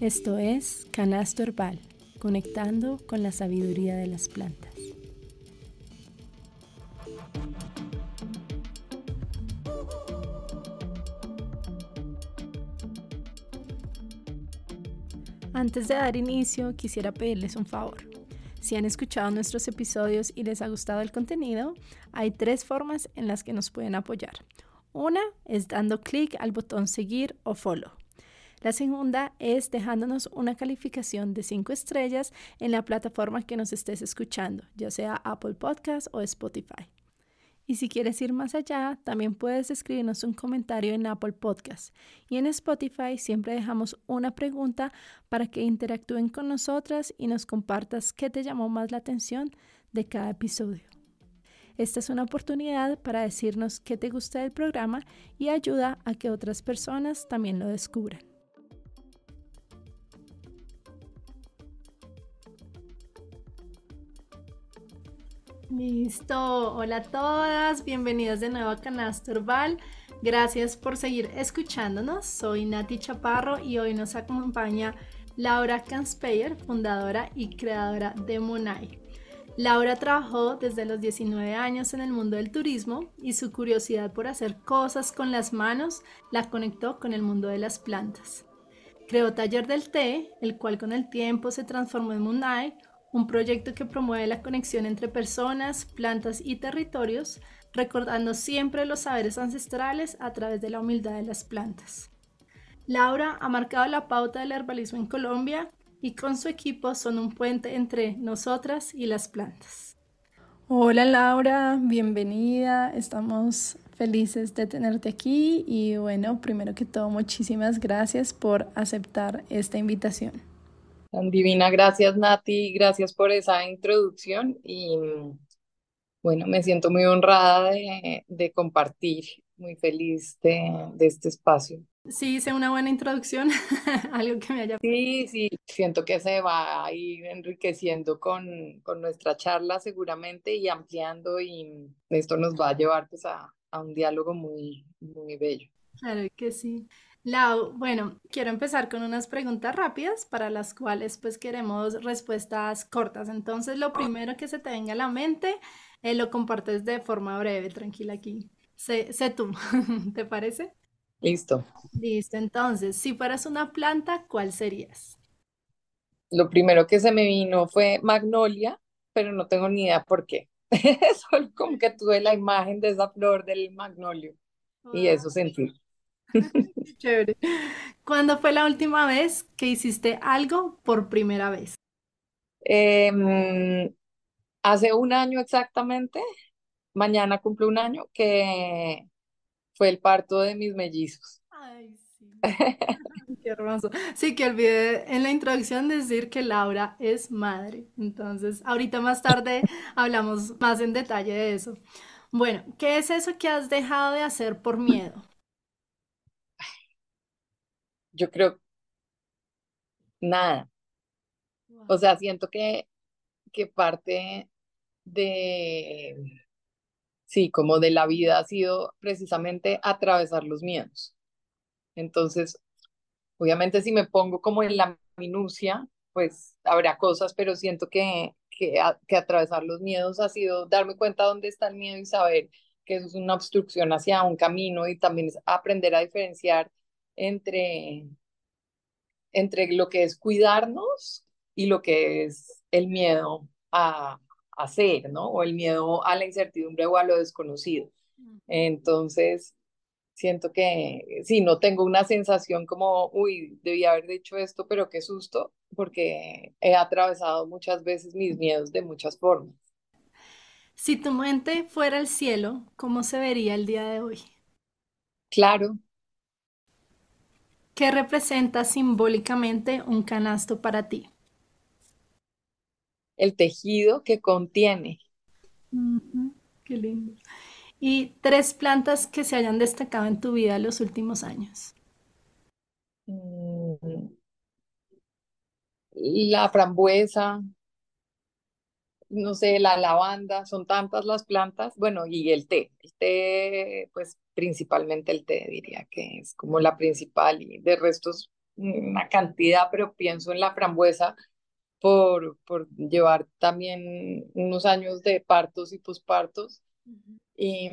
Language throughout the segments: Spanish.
Esto es Canasto Herbal, conectando con la sabiduría de las plantas. Antes de dar inicio, quisiera pedirles un favor. Si han escuchado nuestros episodios y les ha gustado el contenido, hay tres formas en las que nos pueden apoyar. Una es dando clic al botón seguir o follow. La segunda es dejándonos una calificación de 5 estrellas en la plataforma que nos estés escuchando, ya sea Apple Podcast o Spotify. Y si quieres ir más allá, también puedes escribirnos un comentario en Apple Podcast. Y en Spotify siempre dejamos una pregunta para que interactúen con nosotras y nos compartas qué te llamó más la atención de cada episodio. Esta es una oportunidad para decirnos qué te gusta del programa y ayuda a que otras personas también lo descubran. Listo, hola a todas, bienvenidas de nuevo a Canasto Herbal. Gracias por seguir escuchándonos. Soy Nati Chaparro y hoy nos acompaña Laura Kanspeyer, fundadora y creadora de Monai. Laura trabajó desde los 19 años en el mundo del turismo y su curiosidad por hacer cosas con las manos la conectó con el mundo de las plantas. Creó Taller del Té, el cual con el tiempo se transformó en Monai, un proyecto que promueve la conexión entre personas, plantas y territorios, recordando siempre los saberes ancestrales a través de la humildad de las plantas. Laura ha marcado la pauta del herbalismo en Colombia y con su equipo son un puente entre nosotras y las plantas. Hola Laura, bienvenida, estamos felices de tenerte aquí y bueno, primero que todo muchísimas gracias por aceptar esta invitación. Tan divina, gracias Nati, gracias por esa introducción y bueno, me siento muy honrada de, compartir, muy feliz de, este espacio. Sí, hice una buena introducción, algo que me haya... Sí, sí, siento que se va a ir enriqueciendo con, con nuestra charla seguramente y ampliando y esto nos va a llevar pues a, a un diálogo muy, muy bello. Claro que sí. Lau, bueno, quiero empezar con unas preguntas rápidas para las cuales pues queremos respuestas cortas. Entonces, lo primero que se te venga a la mente, eh, lo compartes de forma breve, tranquila aquí. Sé, sé tú, ¿te parece? Listo. Listo, entonces, si fueras una planta, ¿cuál serías? Lo primero que se me vino fue magnolia, pero no tengo ni idea por qué. Solo como que tuve la imagen de esa flor del magnolio y eso sentí. Chévere. ¿Cuándo fue la última vez que hiciste algo por primera vez? Em, hace un año exactamente, mañana cumple un año, que fue el parto de mis mellizos. Ay, sí. Qué hermoso. Sí, que olvidé en la introducción decir que Laura es madre. Entonces, ahorita más tarde hablamos más en detalle de eso. Bueno, ¿qué es eso que has dejado de hacer por miedo? Yo creo, nada. O sea, siento que, que parte de, sí, como de la vida ha sido precisamente atravesar los miedos. Entonces, obviamente si me pongo como en la minucia, pues habrá cosas, pero siento que, que, que atravesar los miedos ha sido darme cuenta dónde está el miedo y saber que eso es una obstrucción hacia un camino y también es aprender a diferenciar entre, entre lo que es cuidarnos y lo que es el miedo a hacer, ¿no? O el miedo a la incertidumbre o a lo desconocido. Entonces, siento que sí, no tengo una sensación como, uy, debí haber dicho esto, pero qué susto, porque he atravesado muchas veces mis miedos de muchas formas. Si tu mente fuera el cielo, ¿cómo se vería el día de hoy? Claro, ¿Qué representa simbólicamente un canasto para ti? El tejido que contiene. qué lindo. ¿Y tres plantas que se hayan destacado en tu vida en los últimos años? Mm, la frambuesa, no sé, la lavanda, son tantas las plantas, bueno, y el té, el té, pues principalmente el té, diría que es como la principal y de restos una cantidad, pero pienso en la frambuesa por, por llevar también unos años de partos y pospartos. Y,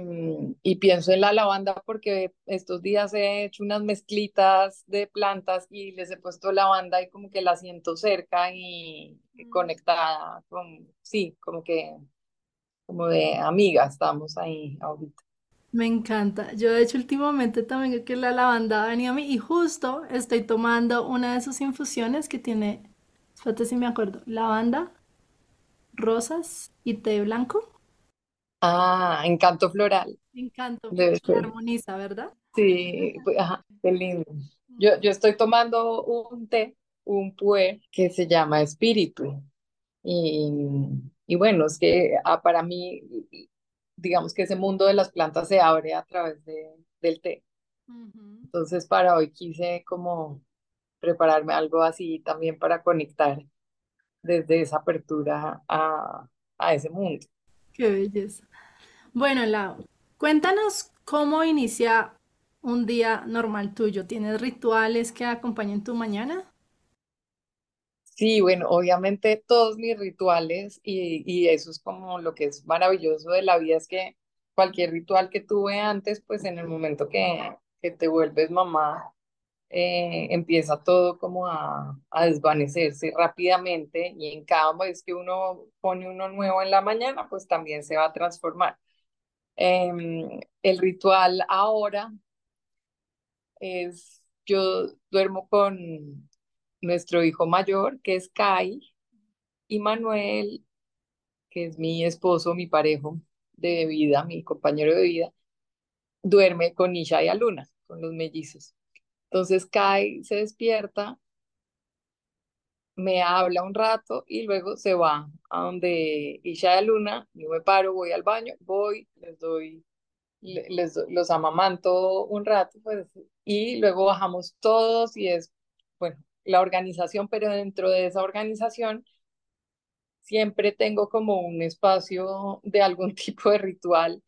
y, pienso en la lavanda porque estos días he hecho unas mezclitas de plantas y les he puesto lavanda y como que la siento cerca y, y conectada con, sí, como que, como de amiga estamos ahí ahorita. Me encanta. Yo de hecho últimamente también que la lavanda ha venido a mí y justo estoy tomando una de sus infusiones que tiene, espérate si me acuerdo, lavanda, rosas y té blanco. Ah, encanto floral. Encanto, Debe ser. armoniza, ¿verdad? Sí, pues, ajá, qué lindo. Yo, yo estoy tomando un té, un puer que se llama Espíritu. Y, y bueno, es que ah, para mí, digamos que ese mundo de las plantas se abre a través de, del té. Entonces, para hoy quise como prepararme algo así también para conectar desde esa apertura a, a ese mundo. Qué belleza. Bueno, Lau, cuéntanos cómo inicia un día normal tuyo. ¿Tienes rituales que acompañen tu mañana? Sí, bueno, obviamente todos mis rituales y, y eso es como lo que es maravilloso de la vida, es que cualquier ritual que tuve antes, pues en el momento que, que te vuelves mamá, eh, empieza todo como a, a desvanecerse rápidamente y en cada vez que uno pone uno nuevo en la mañana, pues también se va a transformar. Em, el ritual ahora es, yo duermo con nuestro hijo mayor, que es Kai, y Manuel, que es mi esposo, mi parejo de vida, mi compañero de vida, duerme con Isha y Aluna, con los mellizos. Entonces Kai se despierta, me habla un rato y luego se va a donde Isha y Aluna, yo me paro, voy al baño, voy, les doy, le- les, los amamanto un rato, pues, y luego bajamos todos y es, bueno, la organización, pero dentro de esa organización siempre tengo como un espacio de algún tipo de ritual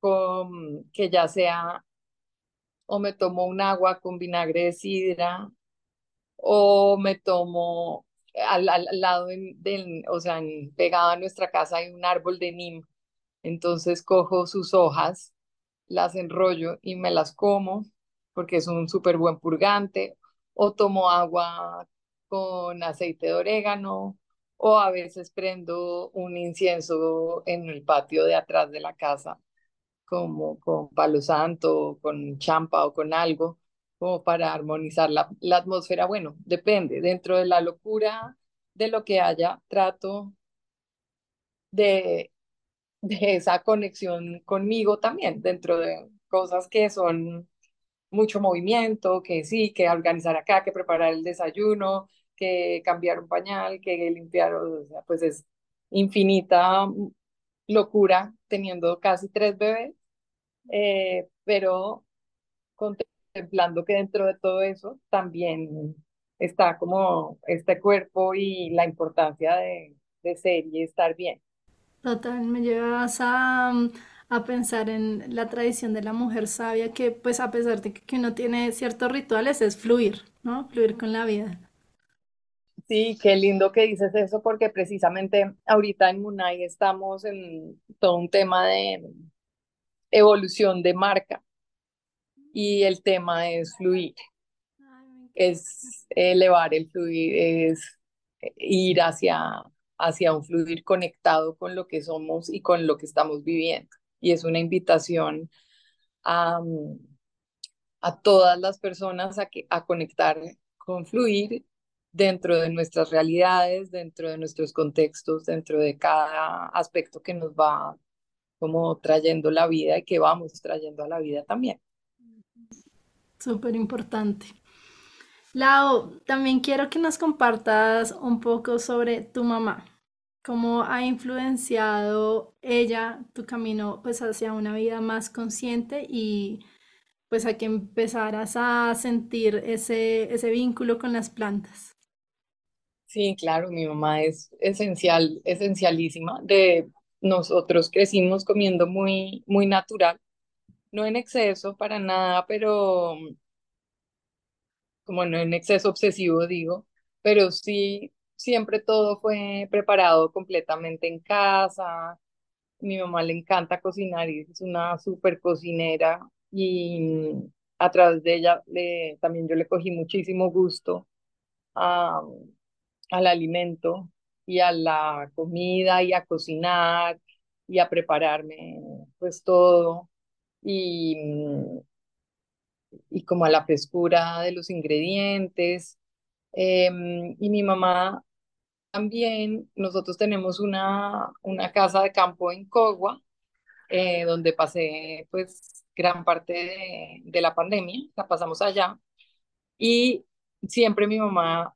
con, que ya sea o me tomo un agua con vinagre de sidra o me tomo al, al, lado del, o sea, pegado a nuestra casa hay un árbol de nim, entonces cojo sus hojas, las enrollo y me las como porque es un súper buen purgante o tomo agua con aceite de orégano o a veces prendo un incienso en el patio de atrás de la casa como con palo santo, con champa o con algo, como para armonizar la, la atmósfera. Bueno, depende, dentro de la locura de lo que haya, trato de, de esa conexión conmigo también, dentro de cosas que son mucho movimiento, que sí, que organizar acá, que preparar el desayuno, que cambiar un pañal, que limpiar, o sea, pues es infinita locura teniendo casi tres bebés eh, pero contemplando que dentro de todo eso también está como este cuerpo y la importancia de, de ser y estar bien. Total, me llevas a, a pensar en la tradición de la mujer sabia que pues a pesar de que, uno tiene ciertos rituales es fluir, ¿no? Fluir con la vida. Sí, qué lindo que dices eso porque precisamente ahorita en Munay estamos en todo un tema de evolución de marca y el tema es fluir. Es elevar el fluir, es ir hacia, hacia un fluir conectado con lo que somos y con lo que estamos viviendo. Y es una invitación a, a todas las personas a, que, a conectar con fluir dentro de nuestras realidades, dentro de nuestros contextos, dentro de cada aspecto que nos va como trayendo la vida y que vamos trayendo a la vida también. Súper importante. Lau, también quiero que nos compartas un poco sobre tu mamá. ¿Cómo ha influenciado ella tu camino pues hacia una vida más consciente y pues a que empezaras a sentir ese, ese vínculo con las plantas? Sí, claro, mi mamá es esencial, esencialísima. De nosotros crecimos comiendo muy, muy natural, no en exceso para nada, pero como no en exceso obsesivo, digo, pero sí, siempre todo fue preparado completamente en casa. Mi mamá le encanta cocinar y es una súper cocinera y a través de ella también yo le cogí muchísimo gusto a, al alimento y a la comida y a cocinar y a prepararme pues todo y, y como a la frescura de los ingredientes. Em, y mi mamá también, nosotros tenemos una, una casa de campo en Cogua, eh, donde pasé pues gran parte de, la pandemia, la pasamos allá. Y siempre mi mamá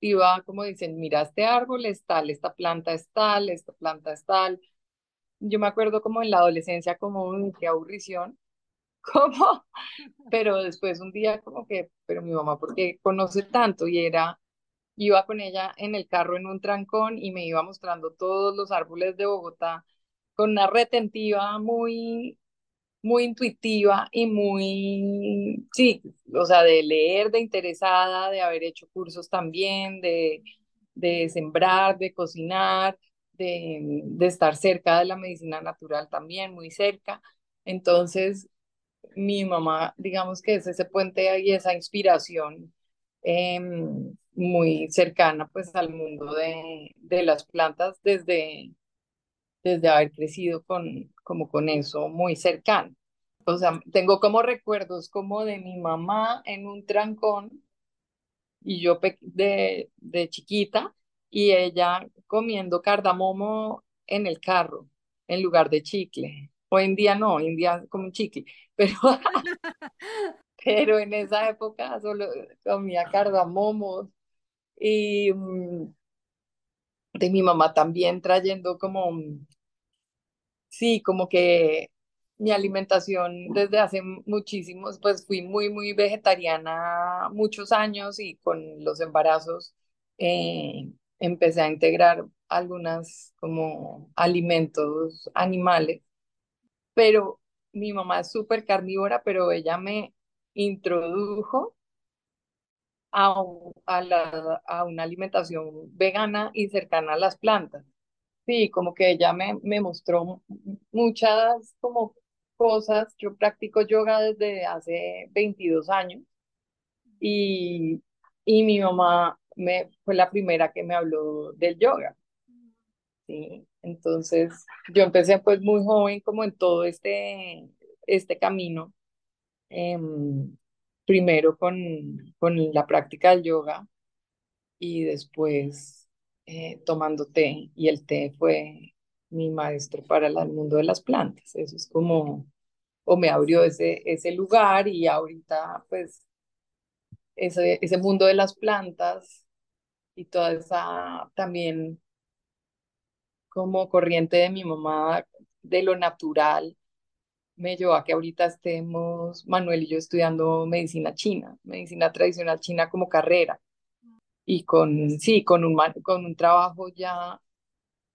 iba como dicen, mira, este árbol es tal, esta planta es tal, esta planta es tal. Yo me acuerdo como en la adolescencia, como, un qué aburrición, como, pero después un día como que, pero mi mamá, ¿por qué conoce tanto? Y era, iba con ella en el carro en un trancón y me iba mostrando todos los árboles de Bogotá con una retentiva muy muy intuitiva y muy, sí, o sea, de leer, de interesada, de haber hecho cursos también, de, de sembrar, de cocinar, de, de estar cerca de la medicina natural también, muy cerca. Entonces, mi mamá, digamos que es ese puente y esa inspiración em, muy cercana pues al mundo de, de las plantas desde, desde haber crecido con, como con eso muy cercano. O sea, tengo como recuerdos como de mi mamá en un trancón y yo de, de chiquita y ella comiendo cardamomo en el carro en lugar de chicle. Hoy en día no, hoy en día como chicle, pero, pero en esa época solo comía cardamomos y mm, de mi mamá también trayendo como sí, como que mi alimentación desde hace muchísimos, pues fui muy, muy vegetariana muchos años y con los embarazos eh, empecé a integrar algunas como alimentos animales, pero mi mamá es súper carnívora, pero ella me introdujo a, a, la, a una alimentación vegana y cercana a las plantas. Sí, como que ella me, me mostró muchas como cosas. Yo practico yoga desde hace 22 años y, y mi mamá me, fue la primera que me habló del yoga. Sí, entonces yo empecé pues muy joven como en todo este, este camino. Em, primero con, con la práctica del yoga y después eh, tomando té y el té fue mi maestro para el mundo de las plantas. Eso es como, o me abrió ese, ese lugar y ahorita pues ese, ese mundo de las plantas y toda esa también como corriente de mi mamá de lo natural me llevó a que ahorita estemos Manuel y yo estudiando medicina china, medicina tradicional china como carrera y con, sí, con un, con un trabajo ya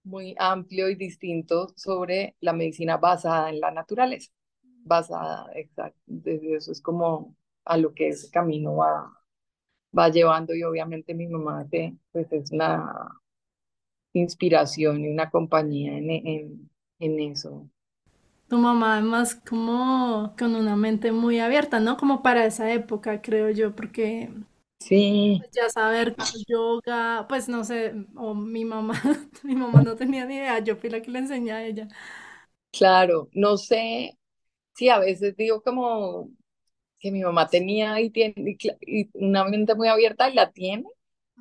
muy amplio y distinto sobre la medicina basada en la naturaleza, basada, exacto, desde eso es como a lo que ese camino va, va llevando y obviamente mi mamá pues es una inspiración y una compañía en, en, en eso. Tu mamá además como con una mente muy abierta, ¿no? Como para esa época, creo yo, porque Sí. Pues ya saber yoga, pues no sé, o mi mamá, mi mamá no tenía ni idea, yo fui la que le enseñé a ella. Claro, no sé, sí, a veces digo como que mi mamá tenía y tiene y una mente muy abierta y la tiene.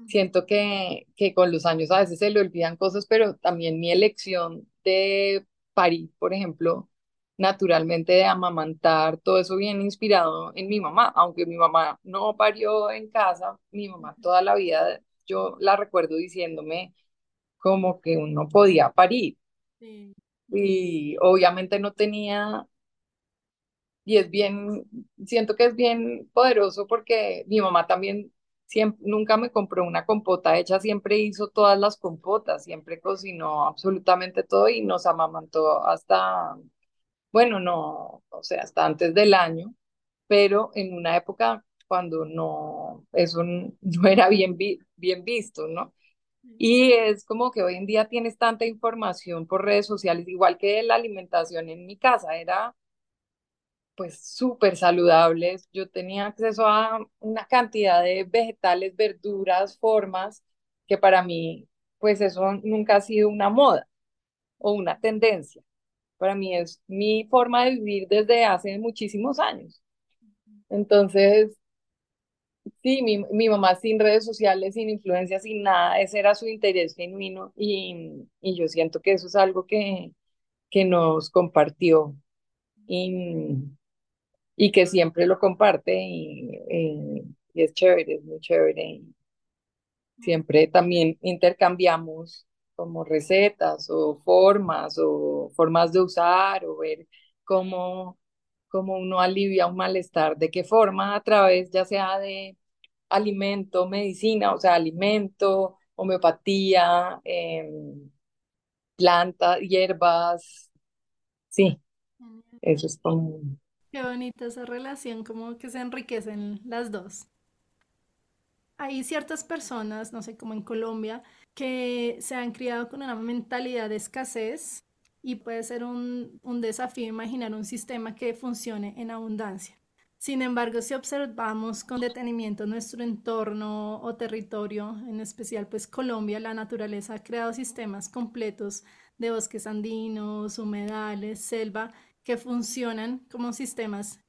Siento que, que con los años a veces se le olvidan cosas, pero también mi elección de París, por ejemplo, naturalmente de amamantar, todo eso viene inspirado en mi mamá, aunque mi mamá no parió en casa, mi mamá toda la vida, yo la recuerdo diciéndome como que uno podía parir. Y obviamente no tenía, y es bien, siento que es bien poderoso porque mi mamá también siempre, nunca me compró una compota hecha, siempre hizo todas las compotas, siempre cocinó absolutamente todo y nos amamantó hasta bueno, no, o sea, hasta antes del año, pero en una época cuando no, eso no era bien, bien visto, ¿no? Y es como que hoy en día tienes tanta información por redes sociales, igual que la alimentación en mi casa, era pues súper saludables. Yo tenía acceso a una cantidad de vegetales, verduras, formas, que para mí, pues eso nunca ha sido una moda o una tendencia. Para mí es mi forma de vivir desde hace muchísimos años. Entonces, sí, mi, mi mamá sin redes sociales, sin influencia, sin nada, ese era su interés genuino y, y yo siento que eso es algo que, que nos compartió y, y que siempre lo comparte y, y es chévere, es muy chévere. Siempre también intercambiamos como recetas o formas o formas de usar o ver cómo, cómo uno alivia un malestar, de qué forma a través ya sea de alimento, medicina, o sea, alimento, homeopatía, eh, plantas, hierbas, sí, eso es como... Qué bonita esa relación, como que se enriquecen las dos. Hay ciertas personas, no sé, como en Colombia, que se han criado con una mentalidad de escasez y puede ser un, un desafío imaginar un sistema que funcione en abundancia. Sin embargo, si observamos con detenimiento nuestro entorno o territorio, en especial pues Colombia, la naturaleza ha creado sistemas completos de bosques andinos, humedales, selva, que funcionan como sistemas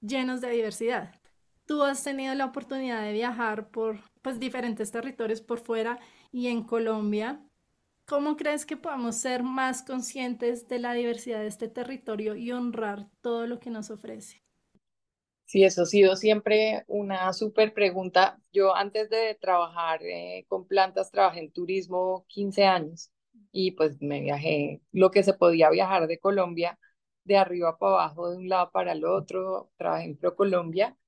llenos de diversidad. Tú has tenido la oportunidad de viajar por pues, diferentes territorios por fuera y en Colombia. ¿Cómo crees que podamos ser más conscientes de la diversidad de este territorio y honrar todo lo que nos ofrece? Sí, eso ha sido siempre una súper pregunta. Yo antes de trabajar eh, con plantas trabajé en turismo 15 años y pues me viajé lo que se podía viajar de Colombia, de arriba para abajo, de un lado para el otro. Trabajé en ProColombia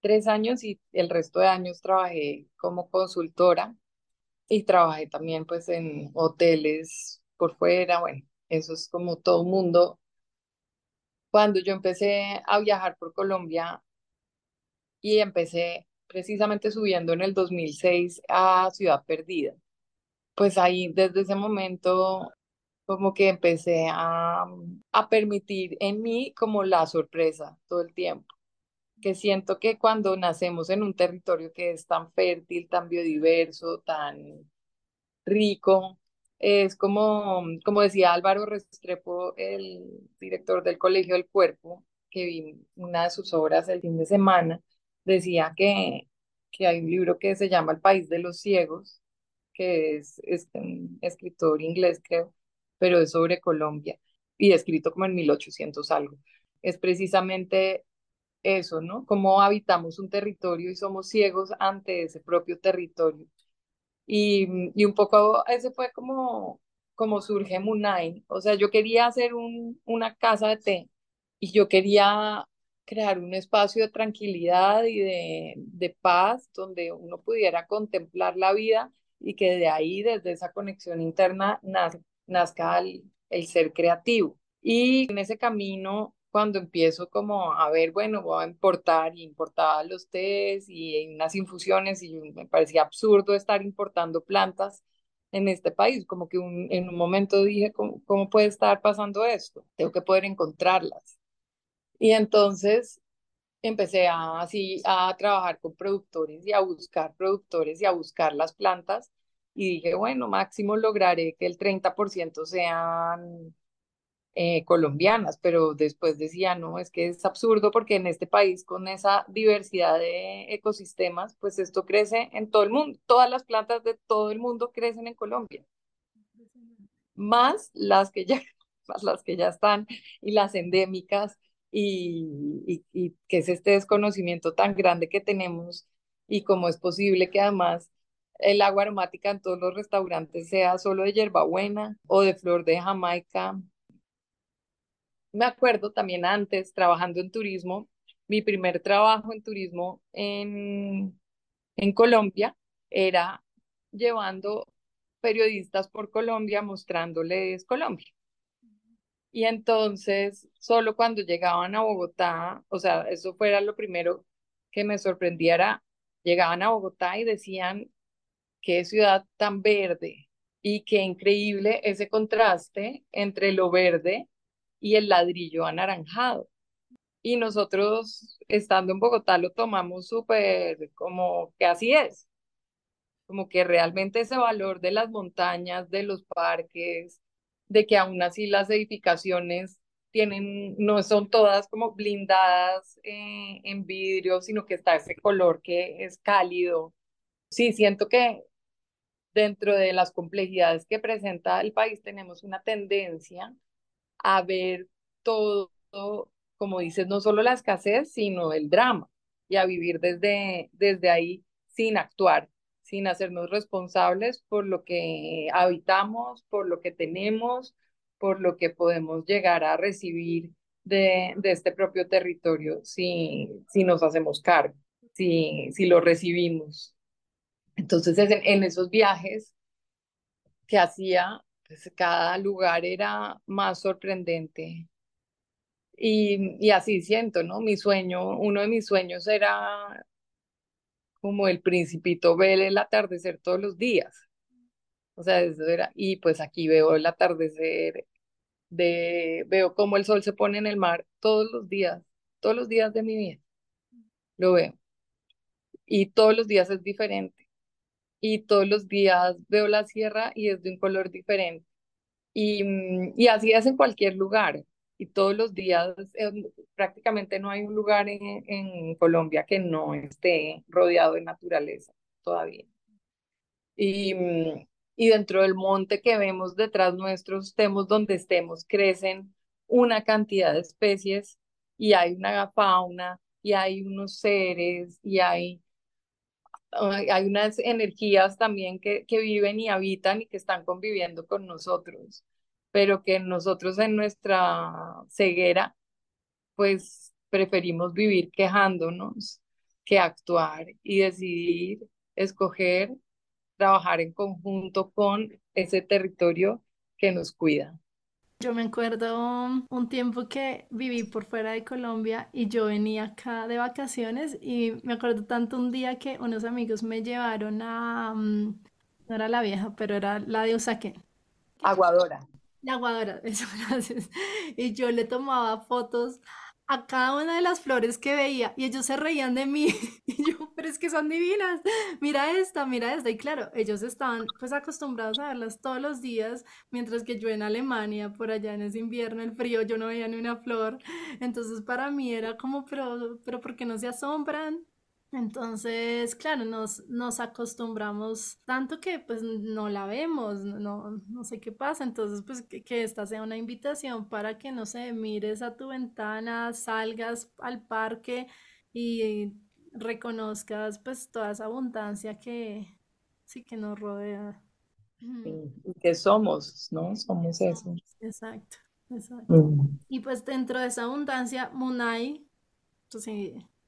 tres años y el resto de años trabajé como consultora y trabajé también pues en hoteles por fuera, bueno, eso es como todo mundo. Cuando yo empecé a viajar por Colombia y empecé precisamente subiendo en el 2006 a Ciudad Perdida, pues ahí desde ese momento como que empecé a, a permitir en mí como la sorpresa todo el tiempo que siento que cuando nacemos en un territorio que es tan fértil, tan biodiverso, tan rico, es como, como decía Álvaro Restrepo, el director del Colegio del Cuerpo, que vi una de sus obras el fin de semana, decía que, que hay un libro que se llama El País de los Ciegos, que es, es un escritor inglés, creo, pero es sobre Colombia y escrito como en 1800 algo. Es precisamente eso, ¿no? Cómo habitamos un territorio y somos ciegos ante ese propio territorio. Y, y un poco ese fue como, como surge Munay. O sea, yo quería hacer un, una casa de té y yo quería crear un espacio de tranquilidad y de, de paz donde uno pudiera contemplar la vida y que de ahí, desde esa conexión interna, nazca el, el ser creativo. Y en ese camino cuando empiezo como a ver, bueno, voy a importar y importaba los tés y unas infusiones y me parecía absurdo estar importando plantas en este país, como que en un momento dije, ¿cómo, ¿cómo puede estar pasando esto? Tengo que poder encontrarlas. Y entonces empecé a, así a trabajar con productores y a buscar productores y a buscar las plantas y dije, bueno, máximo lograré que el 30% sean eh, colombianas, pero después decía, no, es que es absurdo porque en este país con esa diversidad de ecosistemas, pues esto crece en todo el mundo, todas las plantas de todo el mundo crecen en Colombia, más las que ya, más las que ya están y las endémicas y, y, que es este desconocimiento tan grande que tenemos y cómo es posible que además el agua aromática en todos los restaurantes sea solo de hierbabuena o de flor de Jamaica me acuerdo también antes, trabajando en turismo, mi primer trabajo en turismo en, Colombia era llevando periodistas por Colombia mostrándoles Colombia. Y entonces, solo cuando llegaban a Bogotá, o sea, eso fuera lo primero que me sorprendiera, llegaban a Bogotá y decían, qué ciudad tan verde y qué increíble ese contraste entre lo verde y el ladrillo anaranjado. Y nosotros, estando en Bogotá, lo tomamos súper como que así es, como que realmente ese valor de las montañas, de los parques, de que aún así las edificaciones tienen, no son todas como blindadas eh, en vidrio, sino que está ese color que es cálido. Sí, siento que dentro de las complejidades que presenta el país tenemos una tendencia a ver todo, como dices, no solo la escasez, sino el drama y a vivir desde, desde ahí sin actuar, sin hacernos responsables por lo que habitamos, por lo que tenemos, por lo que podemos llegar a recibir de, de este propio territorio si, si nos hacemos cargo, si, si lo recibimos. Entonces, en, en esos viajes que hacía, pues cada lugar era más sorprendente. Y, y así siento, ¿no? Mi sueño, uno de mis sueños era como el principito ver el atardecer todos los días. O sea, eso era, y pues aquí veo el atardecer, de, veo cómo el sol se pone en el mar todos los días, todos los días de mi vida. Lo veo. Y todos los días es diferente y todos los días veo la sierra y es de un color diferente. Y, mm, y así es en cualquier lugar. Y todos los días, prácticamente no hay un lugar en, en Colombia que no esté rodeado de naturaleza todavía. Y, mm, y dentro del monte que vemos detrás nuestros, estemos donde estemos, crecen una cantidad de especies y hay una fauna y hay unos seres y hay hay unas energías también que, que viven y habitan y que están conviviendo con nosotros, pero que nosotros en nuestra ceguera, pues preferimos vivir quejándonos que actuar y decidir, escoger, trabajar en conjunto con ese territorio que nos cuida. Yo me acuerdo un tiempo que viví por fuera de Colombia y yo venía acá de vacaciones y me acuerdo tanto un día que unos amigos me llevaron a, mm, no era la vieja, pero era la de Usaquén. Aguadora. La Aguadora, eso, gracias. Y yo le tomaba fotos a cada una de las flores que veía y ellos se reían de mí. Y yo, pero es que son divinas, mira esta, mira esta y claro, ellos estaban pues acostumbrados a verlas todos los días, mientras que yo en Alemania, por allá en ese invierno, el frío, yo no veía ni una flor, entonces para mí era como, pero, pero ¿por qué no se asombran? Entonces, claro, nos, nos acostumbramos tanto que pues no la vemos, no, no sé qué pasa. Entonces, pues que, que esta sea una invitación para que, no sé, mires a tu ventana, salgas al parque y reconozcas pues toda esa abundancia que sí que nos rodea. Y que somos, ¿no? Somos eso. Exacto, exacto. Mm. Y pues dentro de esa abundancia, Munay, pues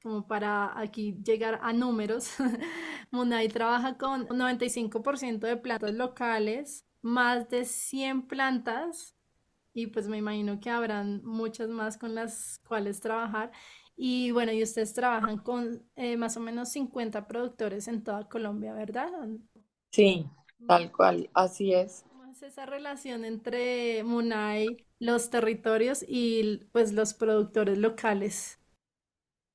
como para aquí llegar a números, Munay trabaja con 95% de plantas locales, más de 100 plantas, y pues me imagino que habrán muchas más con las cuales trabajar. Y bueno, y ustedes trabajan con eh, más o menos 50 productores en toda Colombia, ¿verdad? Sí, tal cual, así es. ¿Cómo es esa relación entre Munay, los territorios y pues los productores locales?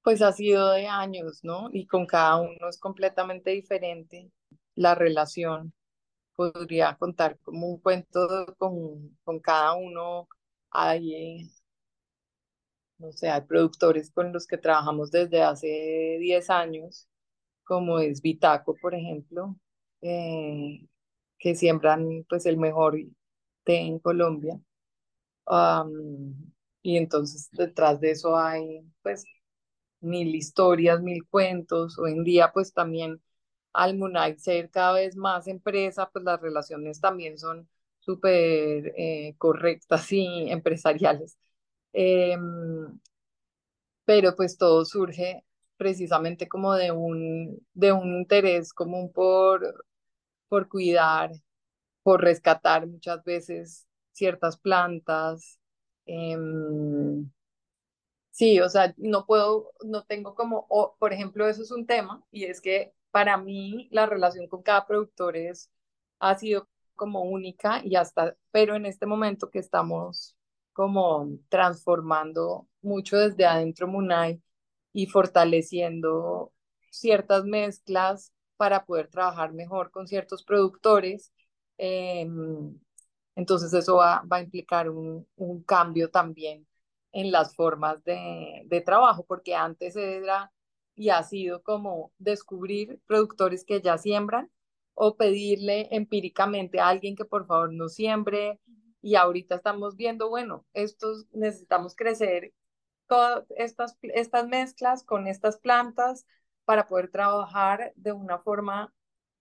Pues ha sido de años, ¿no? Y con cada uno es completamente diferente la relación. Podría contar como un cuento con, con cada uno. Hay, no sé, hay productores con los que trabajamos desde hace 10 años, como es Vitaco, por ejemplo, eh, que siembran pues el mejor té en Colombia. y entonces detrás de eso hay pues mil historias, mil cuentos. Hoy en día, pues también al Munay ser cada vez más empresa, pues las relaciones también son súper eh, correctas y empresariales. Em, pero pues todo surge precisamente como de un, de un interés común por, por cuidar, por rescatar muchas veces ciertas plantas. Em, Sí, o sea, no puedo, no tengo como, por ejemplo, eso es un tema, y es que para mí la relación con cada productor es, ha sido como única y hasta, pero en este momento que estamos como transformando mucho desde adentro Munay y fortaleciendo ciertas mezclas para poder trabajar mejor con ciertos productores. Em, entonces eso va, va a implicar un, un, cambio también en las formas de, de trabajo, porque antes era y ha sido como descubrir productores que ya siembran o pedirle empíricamente a alguien que por favor no siembre. Y ahorita estamos viendo, bueno, estos necesitamos crecer todas estas, estas mezclas con estas plantas para poder trabajar de una forma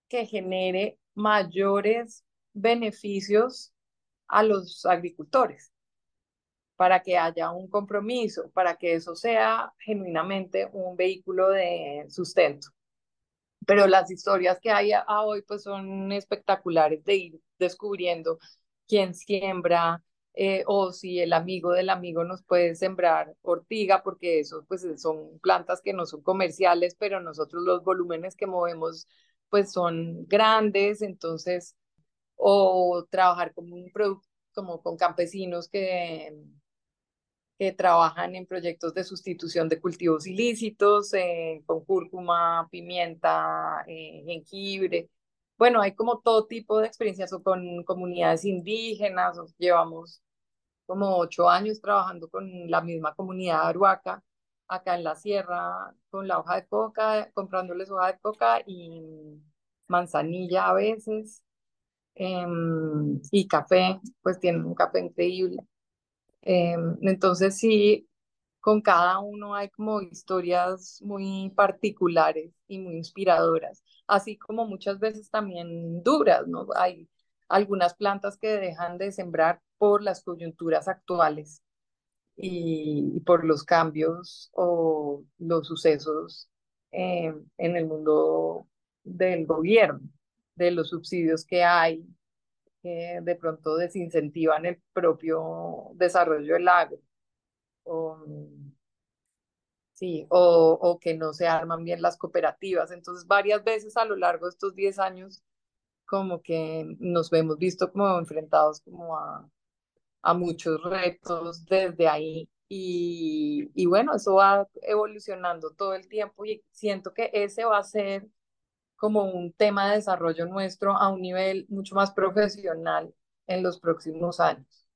que genere mayores beneficios a los agricultores, para que haya un compromiso, para que eso sea genuinamente un vehículo de sustento. Pero las historias que hay a hoy pues son espectaculares de ir descubriendo quién siembra, eh, o si el amigo del amigo nos puede sembrar ortiga, porque eso pues son plantas que no son comerciales, pero nosotros los volúmenes que movemos pues son grandes, entonces, o trabajar como un producto, como con campesinos que, que trabajan en proyectos de sustitución de cultivos ilícitos, eh, con cúrcuma, pimienta, eh, jengibre, bueno, hay como todo tipo de experiencias o con comunidades indígenas, llevamos como ocho años trabajando con la misma comunidad aruaca, acá en la sierra, con la hoja de coca, comprándoles hoja de coca y manzanilla a veces, em, y café, pues tienen un café increíble. Em, entonces sí, con cada uno hay como historias muy particulares y muy inspiradoras, así como muchas veces también duras, ¿no? Hay algunas plantas que dejan de sembrar por las coyunturas actuales y, por los cambios o los sucesos eh, en el mundo del gobierno, de los subsidios que hay, que de pronto desincentivan el propio desarrollo del agro. O, sí, o, o que no se arman bien las cooperativas. Entonces, varias veces a lo largo de estos 10 años, como que nos hemos visto como enfrentados como a, a muchos retos desde ahí. Y, y, bueno, eso va evolucionando todo el tiempo y siento que ese va a ser como un tema de desarrollo nuestro a un nivel mucho más profesional en los próximos años.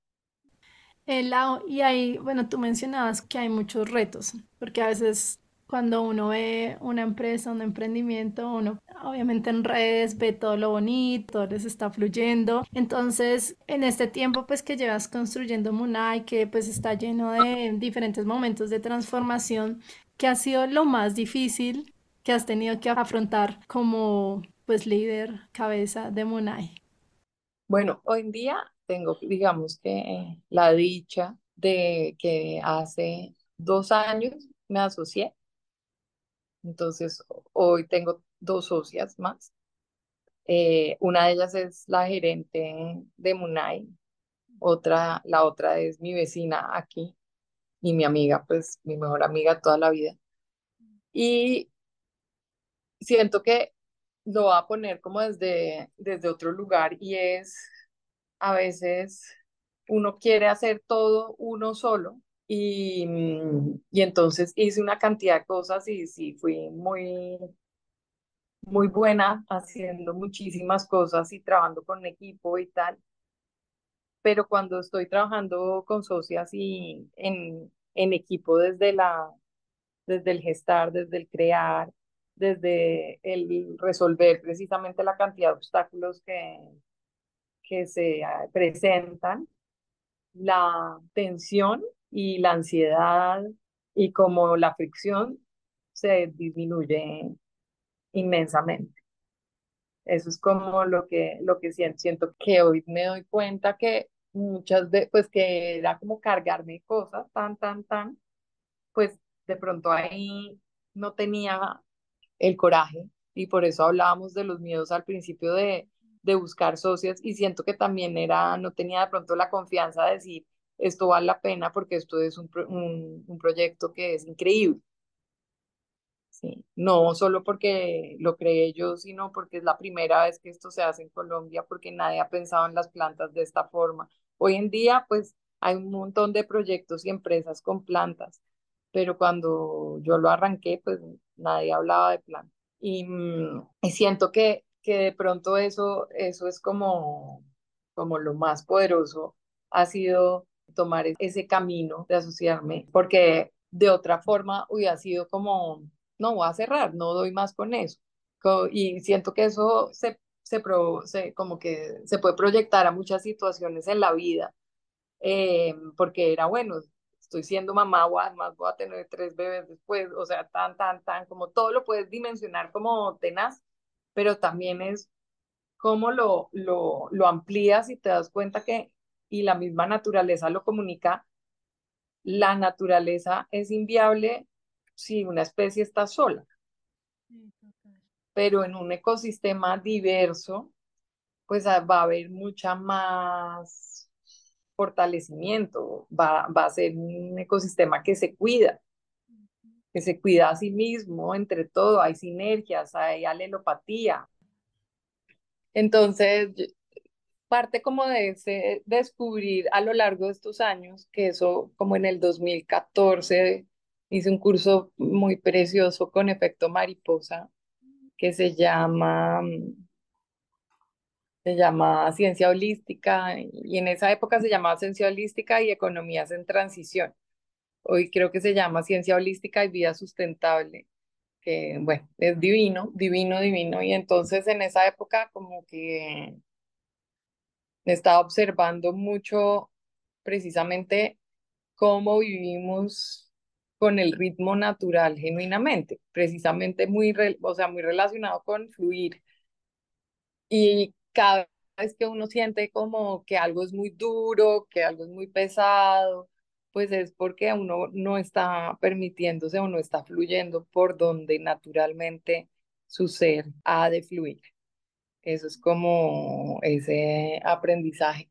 El, y ahí, bueno, tú mencionabas que hay muchos retos, porque a veces cuando uno ve una empresa, un emprendimiento, uno obviamente en redes ve todo lo bonito, les está fluyendo. Entonces, en este tiempo pues que llevas construyendo Munay, que pues está lleno de diferentes momentos de transformación, ¿qué ha sido lo más difícil que has tenido que afrontar como pues líder, cabeza de Munay? Bueno, hoy en día tengo, digamos que la dicha de que hace dos años me asocié entonces, hoy tengo dos socias más. Eh, una de ellas es la gerente de Munay, otra, la otra es mi vecina aquí y mi amiga, pues mi mejor amiga toda la vida. Y siento que lo va a poner como desde, desde otro lugar y es a veces uno quiere hacer todo uno solo y, mm, y entonces hice una cantidad de cosas y sí, fui muy, muy buena haciendo muchísimas cosas y trabajando con equipo y tal. Pero cuando estoy trabajando con socias y en, en equipo desde la, desde el gestar, desde el crear, desde el resolver precisamente la cantidad de obstáculos que, que se ah, presentan, la tensión y la ansiedad y como la fricción se disminuye inmensamente. Eso es como lo que, lo que siento, siento que hoy me doy cuenta que muchas veces, pues que era como cargarme cosas tan, tan, tan, pues de pronto ahí no tenía el coraje y por eso hablábamos de los miedos al principio de, de buscar socios y siento que también era, no tenía de pronto la confianza de decir, esto vale la pena porque esto es un, un, un proyecto que es increíble. Sí, no solo porque lo creé yo, sino porque es la primera vez que esto se hace en Colombia, porque nadie ha pensado en las plantas de esta forma. Hoy en día, pues hay un montón de proyectos y empresas con plantas, pero cuando yo lo arranqué, pues nadie hablaba de plantas. Y, mm, y siento que, que de pronto eso, eso es como, como lo más poderoso, ha sido tomar ese camino de asociarme, porque de otra forma hubiera sido como, no, voy a cerrar, no doy más con eso. Y siento que eso se, se, se como que se puede proyectar a muchas situaciones en la vida, eh, porque era bueno, estoy siendo mamá, o además voy a tener tres bebés después, o sea, tan, tan, tan, como todo lo puedes dimensionar como tenaz, pero también es cómo lo, lo, lo amplías y te das cuenta que, y la misma naturaleza lo comunica, la naturaleza es inviable si una especie está sola. Pero en un ecosistema diverso, pues va a haber mucha más fortalecimiento, va, va a ser un ecosistema que se cuida, que se cuida a sí mismo, entre todo, hay sinergias, hay alelopatía. Entonces, parte como de ese descubrir a lo largo de estos años, que eso como en el 2014 hice un curso muy precioso con efecto mariposa que se llama se llama ciencia holística y en esa época se llamaba ciencia holística y economías en transición. Hoy creo que se llama ciencia holística y vida sustentable, que bueno, es divino, divino, divino. Y entonces en esa época como que estaba observando mucho precisamente cómo vivimos con el ritmo natural genuinamente, precisamente muy, o sea, muy relacionado con fluir. Y cada vez que uno siente como que algo es muy duro, que algo es muy pesado, pues es porque uno no está permitiéndose o no está fluyendo por donde naturalmente su ser ha de fluir. Eso es como ese aprendizaje.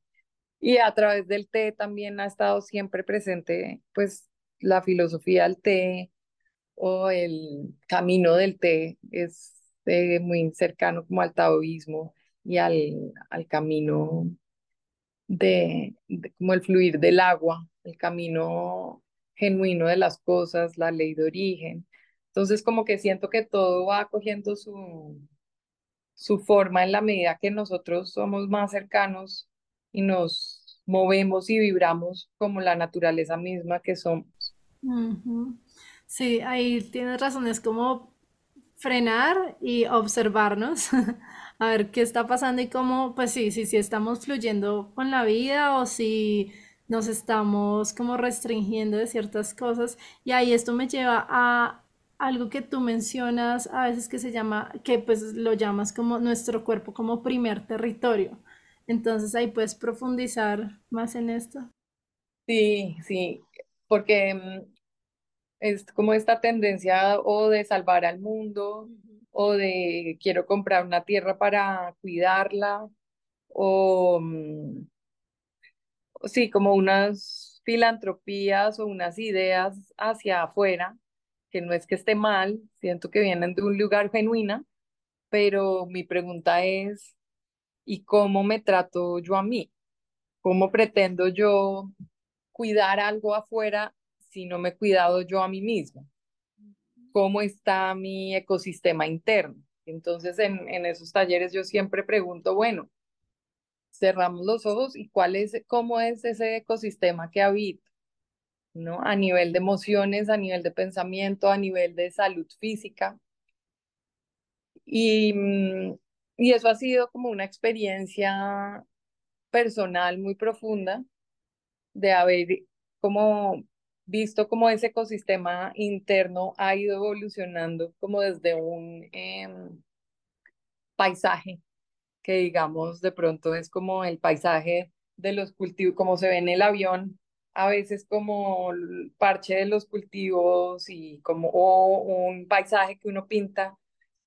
Y a través del té también ha estado siempre presente, pues, la filosofía del té o el camino del té es eh, muy cercano como al taoísmo y al, al camino de, como el fluir del agua, el camino genuino de las cosas, la ley de origen. Entonces como que siento que todo va cogiendo su, su forma en la medida que nosotros somos más cercanos y nos movemos y vibramos como la naturaleza misma que somos. Sí, ahí tienes razón, es como frenar y observarnos, a ver qué está pasando y cómo, pues sí, sí, sí estamos fluyendo con la vida o si nos estamos como restringiendo de ciertas cosas. Y ahí esto me lleva a algo que tú mencionas a veces que se llama, que pues lo llamas como nuestro cuerpo como primer territorio. Entonces ahí puedes profundizar más en esto. Sí, sí, porque mm, es como esta tendencia o de salvar al mundo o de quiero comprar una tierra para cuidarla o mm, sí, como unas filantropías o unas ideas hacia afuera que no es que esté mal, siento que vienen de un lugar genuina, pero mi pregunta es, ¿y cómo me trato yo a mí? ¿Cómo pretendo yo cuidar algo afuera si no me he cuidado yo a mí mismo? ¿Cómo está mi ecosistema interno? Entonces, en, esos talleres yo siempre pregunto, bueno, cerramos los ojos y cuál es, cómo es ese ecosistema que habito ¿no? A nivel de emociones, a nivel de pensamiento, a nivel de salud física. Y, mm, y eso ha sido como una experiencia personal muy profunda de haber como visto cómo ese ecosistema interno ha ido evolucionando como desde un em, paisaje que digamos de pronto es como el paisaje de los cultivos, como se ve en el avión, a veces como el parche de los cultivos y como un paisaje que uno pinta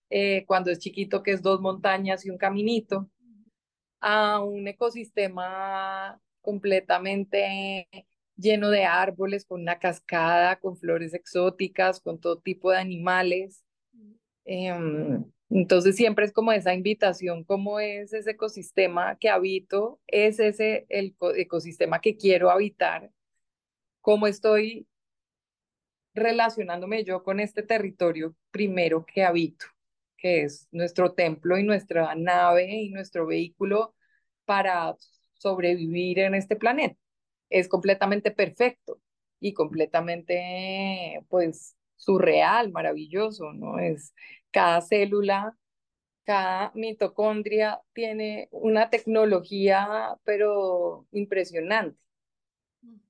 eh, cuando es chiquito, que es dos montañas y un caminito, a un ecosistema completamente lleno de árboles, con una cascada, con flores exóticas, con todo tipo de animales. Em, entonces siempre es como esa invitación, cómo es ese ecosistema que habito, es ese el ecosistema que quiero habitar, cómo estoy relacionándome yo con este territorio primero que habito, que es nuestro templo y nuestra nave y nuestro vehículo para sobrevivir en este planeta. Es completamente perfecto y completamente, pues, surreal, maravilloso, ¿no? Es cada célula, cada mitocondria tiene una tecnología, pero impresionante.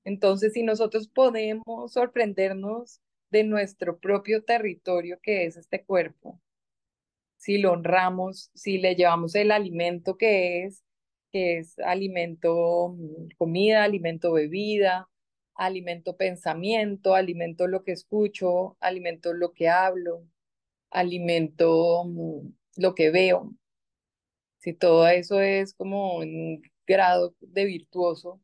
Entonces, si nosotros podemos sorprendernos de nuestro propio territorio que es este cuerpo, si lo honramos, si le llevamos el alimento que es, que es alimento mm, comida, alimento bebida, alimento pensamiento, alimento lo que escucho, alimento lo que hablo, alimento mm, lo que veo. Si todo eso es como un grado de virtuoso,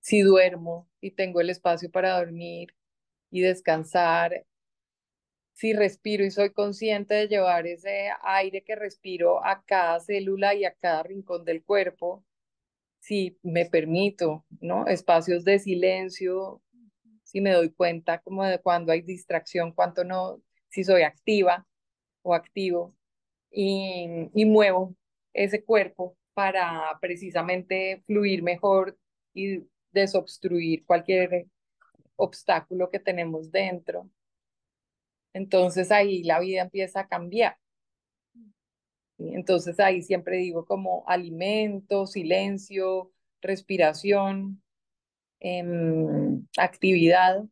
si duermo y tengo el espacio para dormir y descansar, si respiro y soy consciente de llevar ese aire que respiro a cada célula y a cada rincón del cuerpo, si me permito, ¿no? Espacios de silencio, si me doy cuenta como de cuando hay distracción, cuánto no, si soy activa o activo y, y muevo ese cuerpo para precisamente fluir mejor y desobstruir cualquier obstáculo que tenemos dentro. Entonces ahí la vida empieza a cambiar. Entonces ahí siempre digo como alimento, silencio, respiración, em, actividad.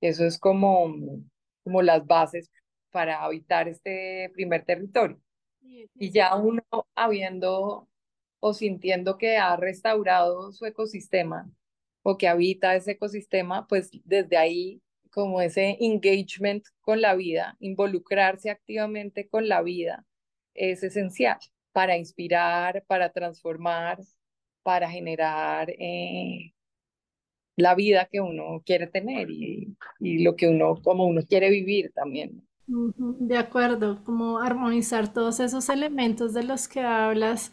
Eso es como, como las bases para habitar este primer territorio. Y ya uno habiendo o sintiendo que ha restaurado su ecosistema o que habita ese ecosistema, pues desde ahí como ese engagement con la vida, involucrarse activamente con la vida es esencial para inspirar, para transformar, para generar eh, la vida que uno quiere tener y, y, lo que uno, como uno quiere vivir también. De acuerdo, como armonizar todos esos elementos de los que hablas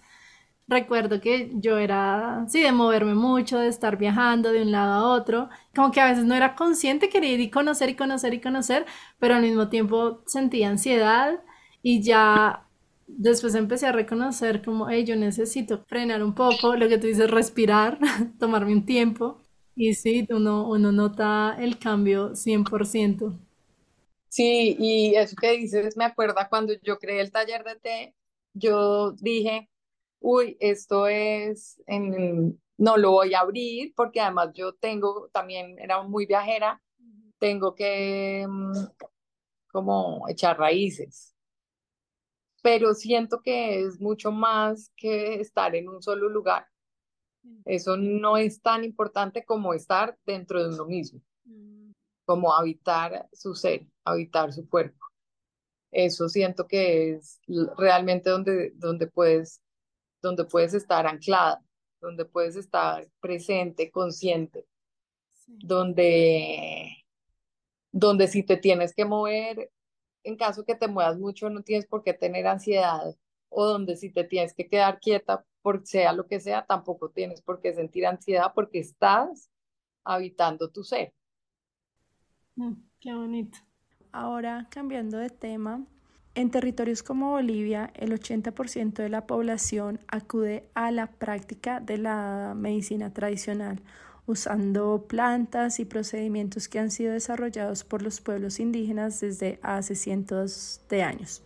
recuerdo que yo era, sí, de moverme mucho, de estar viajando de un lado a otro, como que a veces no era consciente, quería ir y conocer y conocer y conocer, pero al mismo tiempo sentía ansiedad y ya después empecé a reconocer como, hey, yo necesito frenar un poco, lo que tú dices, respirar, tomarme un tiempo. Y sí, uno, uno nota el cambio 100%. Sí, y eso que dices me acuerda cuando yo creé el taller de té, yo dije, uy, esto es, en, no lo voy a abrir porque además yo tengo, también era muy viajera, tengo que mm, como echar raíces. Pero siento que es mucho más que estar en un solo lugar. Eso no es tan importante como estar dentro de uno mismo, mm. como habitar su ser, habitar su cuerpo. Eso siento que es realmente donde, donde puedes donde puedes estar anclada, donde puedes estar presente, consciente, donde, donde si te tienes que mover, en caso que te muevas mucho, no tienes por qué tener ansiedad, o donde si te tienes que quedar quieta, por sea lo que sea, tampoco tienes por qué sentir ansiedad porque estás habitando tu ser. Mm, qué bonito. Ahora, cambiando de tema, en territorios como Bolivia, el 80% de la población acude a la práctica de la medicina tradicional, usando plantas y procedimientos que han sido desarrollados por los pueblos indígenas desde hace cientos de años.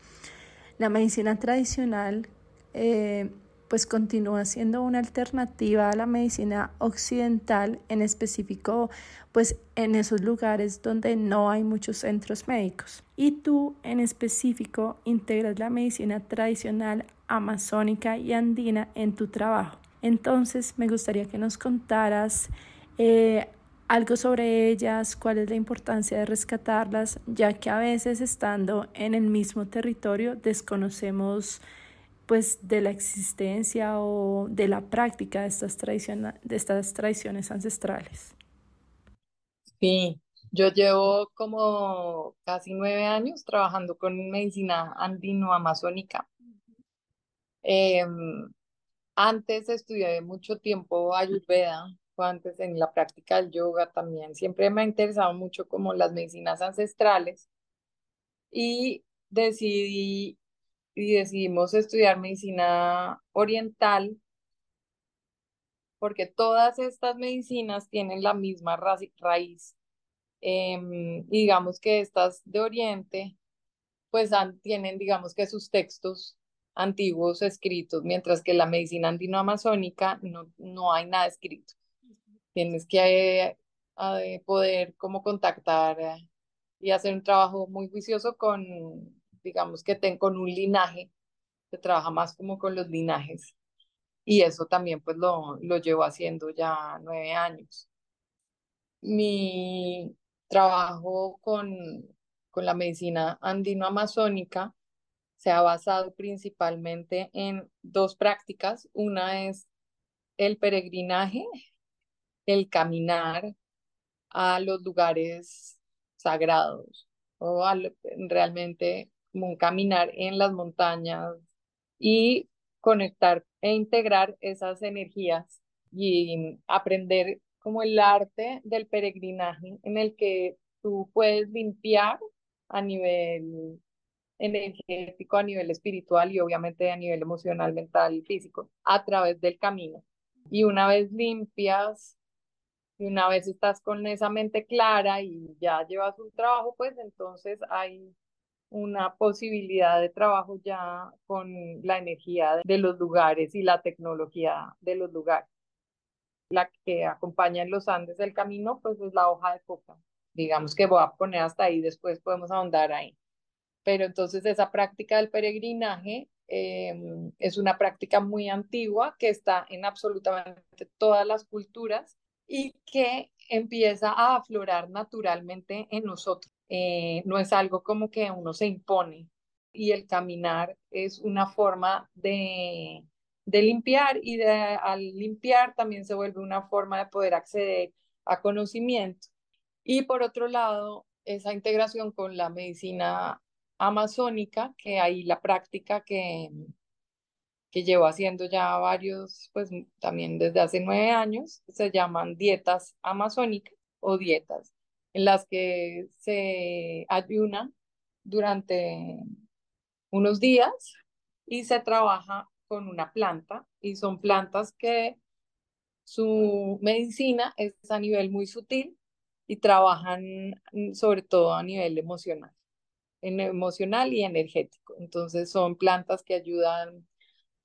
La medicina tradicional eh, pues continúa siendo una alternativa a la medicina occidental, en específico pues en esos lugares donde no hay muchos centros médicos. Y tú en específico integras la medicina tradicional amazónica y andina en tu trabajo. Entonces me gustaría que nos contaras eh, algo sobre ellas, cuál es la importancia de rescatarlas, ya que a veces estando en el mismo territorio desconocemos pues de la existencia o de la práctica de estas, de estas tradiciones ancestrales. Sí, yo llevo como casi nueve años trabajando con medicina andino-amazónica. Em, antes estudié mucho tiempo Ayurveda, antes en la práctica del yoga también. Siempre me ha interesado mucho como las medicinas ancestrales y decidí y decidimos estudiar medicina oriental porque todas estas medicinas tienen la misma raíz. Em, digamos que estas de Oriente, pues tienen, digamos que sus textos antiguos escritos, mientras que la medicina andino-amazónica no, no hay nada escrito. Tienes que eh, poder como contactar eh, y hacer un trabajo muy juicioso con, digamos que ten, con un linaje, se trabaja más como con los linajes. Y eso también pues lo, lo llevo haciendo ya nueve años. Mi trabajo con, con la medicina andino-amazónica se ha basado principalmente en dos prácticas. Una es el peregrinaje, el caminar a los lugares sagrados o realmente caminar en las montañas y conectar e integrar esas energías y aprender como el arte del peregrinaje en el que tú puedes limpiar a nivel energético, a nivel espiritual y obviamente a nivel emocional, mental y físico a través del camino. Y una vez limpias y una vez estás con esa mente clara y ya llevas un trabajo, pues entonces hay una posibilidad de trabajo ya con la energía de los lugares y la tecnología de los lugares. La que acompaña en los Andes del camino, pues es la hoja de coca. Digamos que voy a poner hasta ahí, después podemos ahondar ahí. Pero entonces esa práctica del peregrinaje em, es una práctica muy antigua que está en absolutamente todas las culturas y que empieza a aflorar naturalmente en nosotros. Eh, no es algo como que uno se impone y el caminar es una forma de, de limpiar y de, al limpiar también se vuelve una forma de poder acceder a conocimiento. Y por otro lado, esa integración con la medicina amazónica, que hay la práctica que, que llevo haciendo ya varios, pues también desde hace nueve años, se llaman dietas amazónicas o dietas, en las que se ayuna durante unos días y se trabaja con una planta y son plantas que su medicina es a nivel muy sutil y trabajan sobre todo a nivel emocional en emocional y energético. Entonces son plantas que ayudan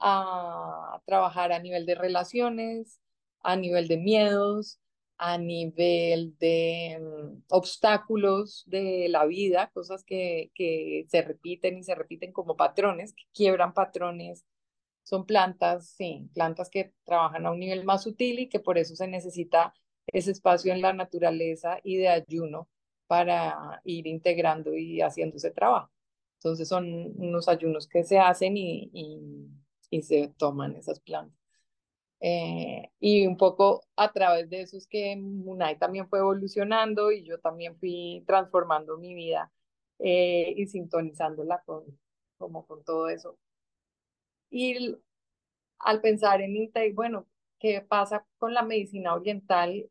a trabajar a nivel de relaciones, a nivel de miedos, a nivel de mm, obstáculos de la vida, cosas que, que se repiten y se repiten como patrones, que quiebran patrones. Son plantas, sí, plantas que trabajan a un nivel más sutil y que por eso se necesita ese espacio en la naturaleza y de ayuno para ir integrando y haciendo ese trabajo. Entonces son unos ayunos que se hacen y, y, se toman esas plantas. Eh, y un poco a través de eso es que Munay también fue evolucionando y yo también fui transformando mi vida eh, y sintonizándola con, como con todo eso. Y al pensar en bueno, ¿qué pasa con la medicina oriental?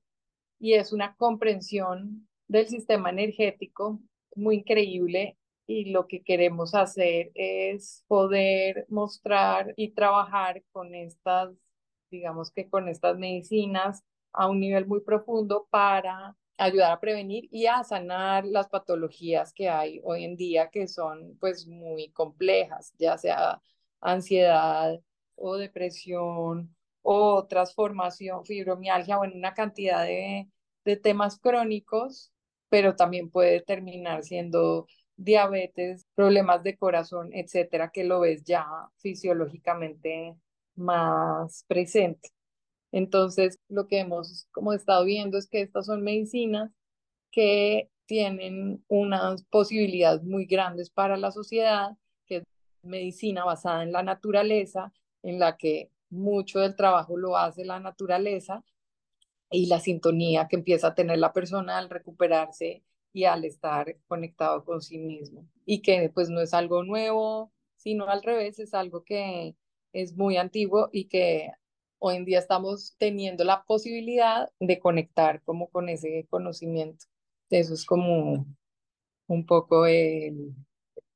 Y es una comprensión del sistema energético muy increíble y lo que queremos hacer es poder mostrar y trabajar con estas, digamos que con estas medicinas a un nivel muy profundo para ayudar a prevenir y a sanar las patologías que hay hoy en día que son pues muy complejas, ya sea ansiedad o depresión o transformación, fibromialgia, o en una cantidad de, de temas crónicos pero también puede terminar siendo diabetes, problemas de corazón, etcétera, que lo ves ya fisiológicamente más presente. Entonces, lo que hemos como estado viendo es que estas son medicinas que tienen unas posibilidades muy grandes para la sociedad, que es medicina basada en la naturaleza, en la que mucho del trabajo lo hace la naturaleza y la sintonía que empieza a tener la persona al recuperarse y al estar conectado con sí mismo. Y que pues no es algo nuevo, sino al revés, es algo que es muy antiguo y que hoy en día estamos teniendo la posibilidad de conectar como con ese conocimiento. Eso es como un poco el,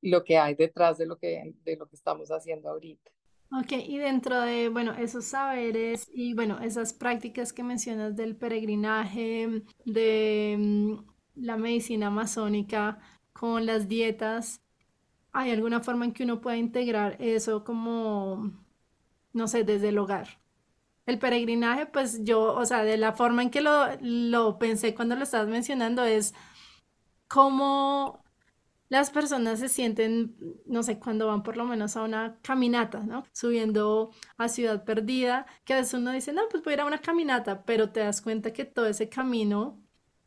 lo que hay detrás de lo que, de lo que estamos haciendo ahorita. Ok, y dentro de, bueno, esos saberes y, bueno, esas prácticas que mencionas del peregrinaje, de mm, la medicina amazónica con las dietas, ¿hay alguna forma en que uno pueda integrar eso como, no sé, desde el hogar? El peregrinaje, pues yo, o sea, de la forma en que lo, lo pensé cuando lo estabas mencionando es cómo las personas se sienten, no sé, cuando van por lo menos a una caminata, ¿no? Subiendo a Ciudad Perdida, que a veces uno dice, no, pues voy a ir a una caminata, pero te das cuenta que todo ese camino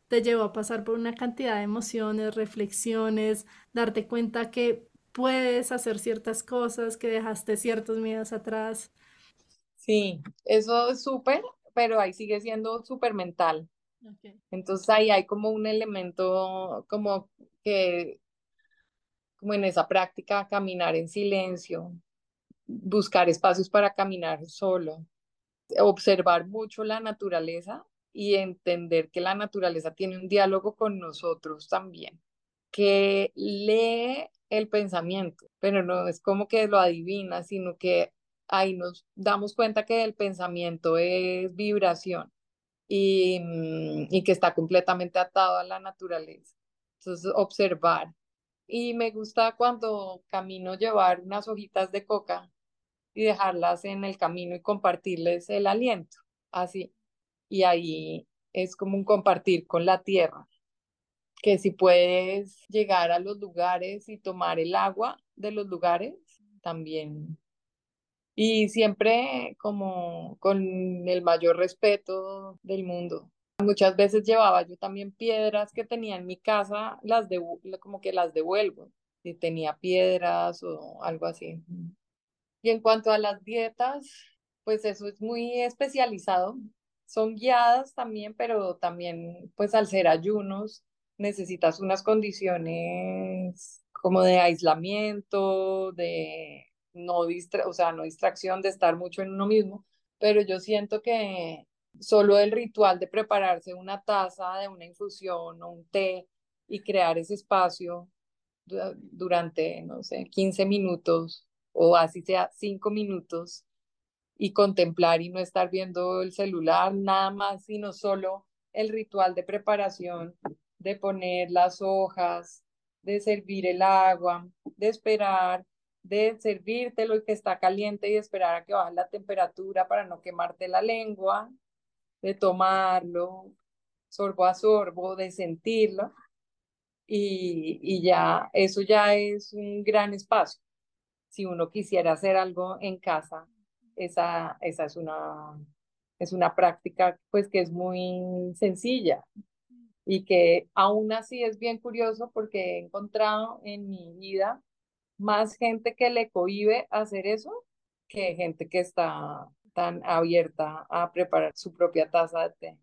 te llevó a pasar por una cantidad de emociones, reflexiones, darte cuenta que puedes hacer ciertas cosas, que dejaste ciertos miedos atrás. Sí, eso es súper, pero ahí sigue siendo súper mental. Entonces ahí hay como un elemento como que, como en esa práctica, caminar en silencio, buscar espacios para caminar solo, observar mucho la naturaleza y entender que la naturaleza tiene un diálogo con nosotros también, que lee el pensamiento, pero no es como que lo adivina, sino que ahí nos damos cuenta que el pensamiento es vibración y, mm, y que está completamente atado a la naturaleza. Entonces, observar. Y me gusta cuando camino llevar unas hojitas de coca y dejarlas en el camino y compartirles el aliento, así. Y ahí es como un compartir con la tierra, que si puedes llegar a los lugares y tomar el agua de los lugares, también y siempre como con el mayor respeto del mundo. Muchas veces llevaba yo también piedras que tenía en mi casa, las de, como que las devuelvo, si tenía piedras o algo así. Y en cuanto a las dietas, pues eso es muy especializado. Son guiadas también, pero también pues al ser ayunos necesitas unas condiciones como de aislamiento, de no, distra o sea, no distracción de estar mucho en uno mismo, pero yo siento que solo el ritual de prepararse una taza de una infusión o un té y crear ese espacio durante, no sé, 15 minutos o así sea 5 minutos y contemplar y no estar viendo el celular, nada más, sino solo el ritual de preparación, de poner las hojas, de servir el agua, de esperar de servírtelo y que está caliente y esperar a que baje la temperatura para no quemarte la lengua, de tomarlo sorbo a sorbo, de sentirlo. Y, y ya, eso ya es un gran espacio. Si uno quisiera hacer algo en casa, esa, esa es una, es una práctica pues que es muy sencilla y que aún así es bien curioso porque he encontrado en mi vida más gente que le cohibe hacer eso que gente que está tan abierta a preparar su propia taza de té.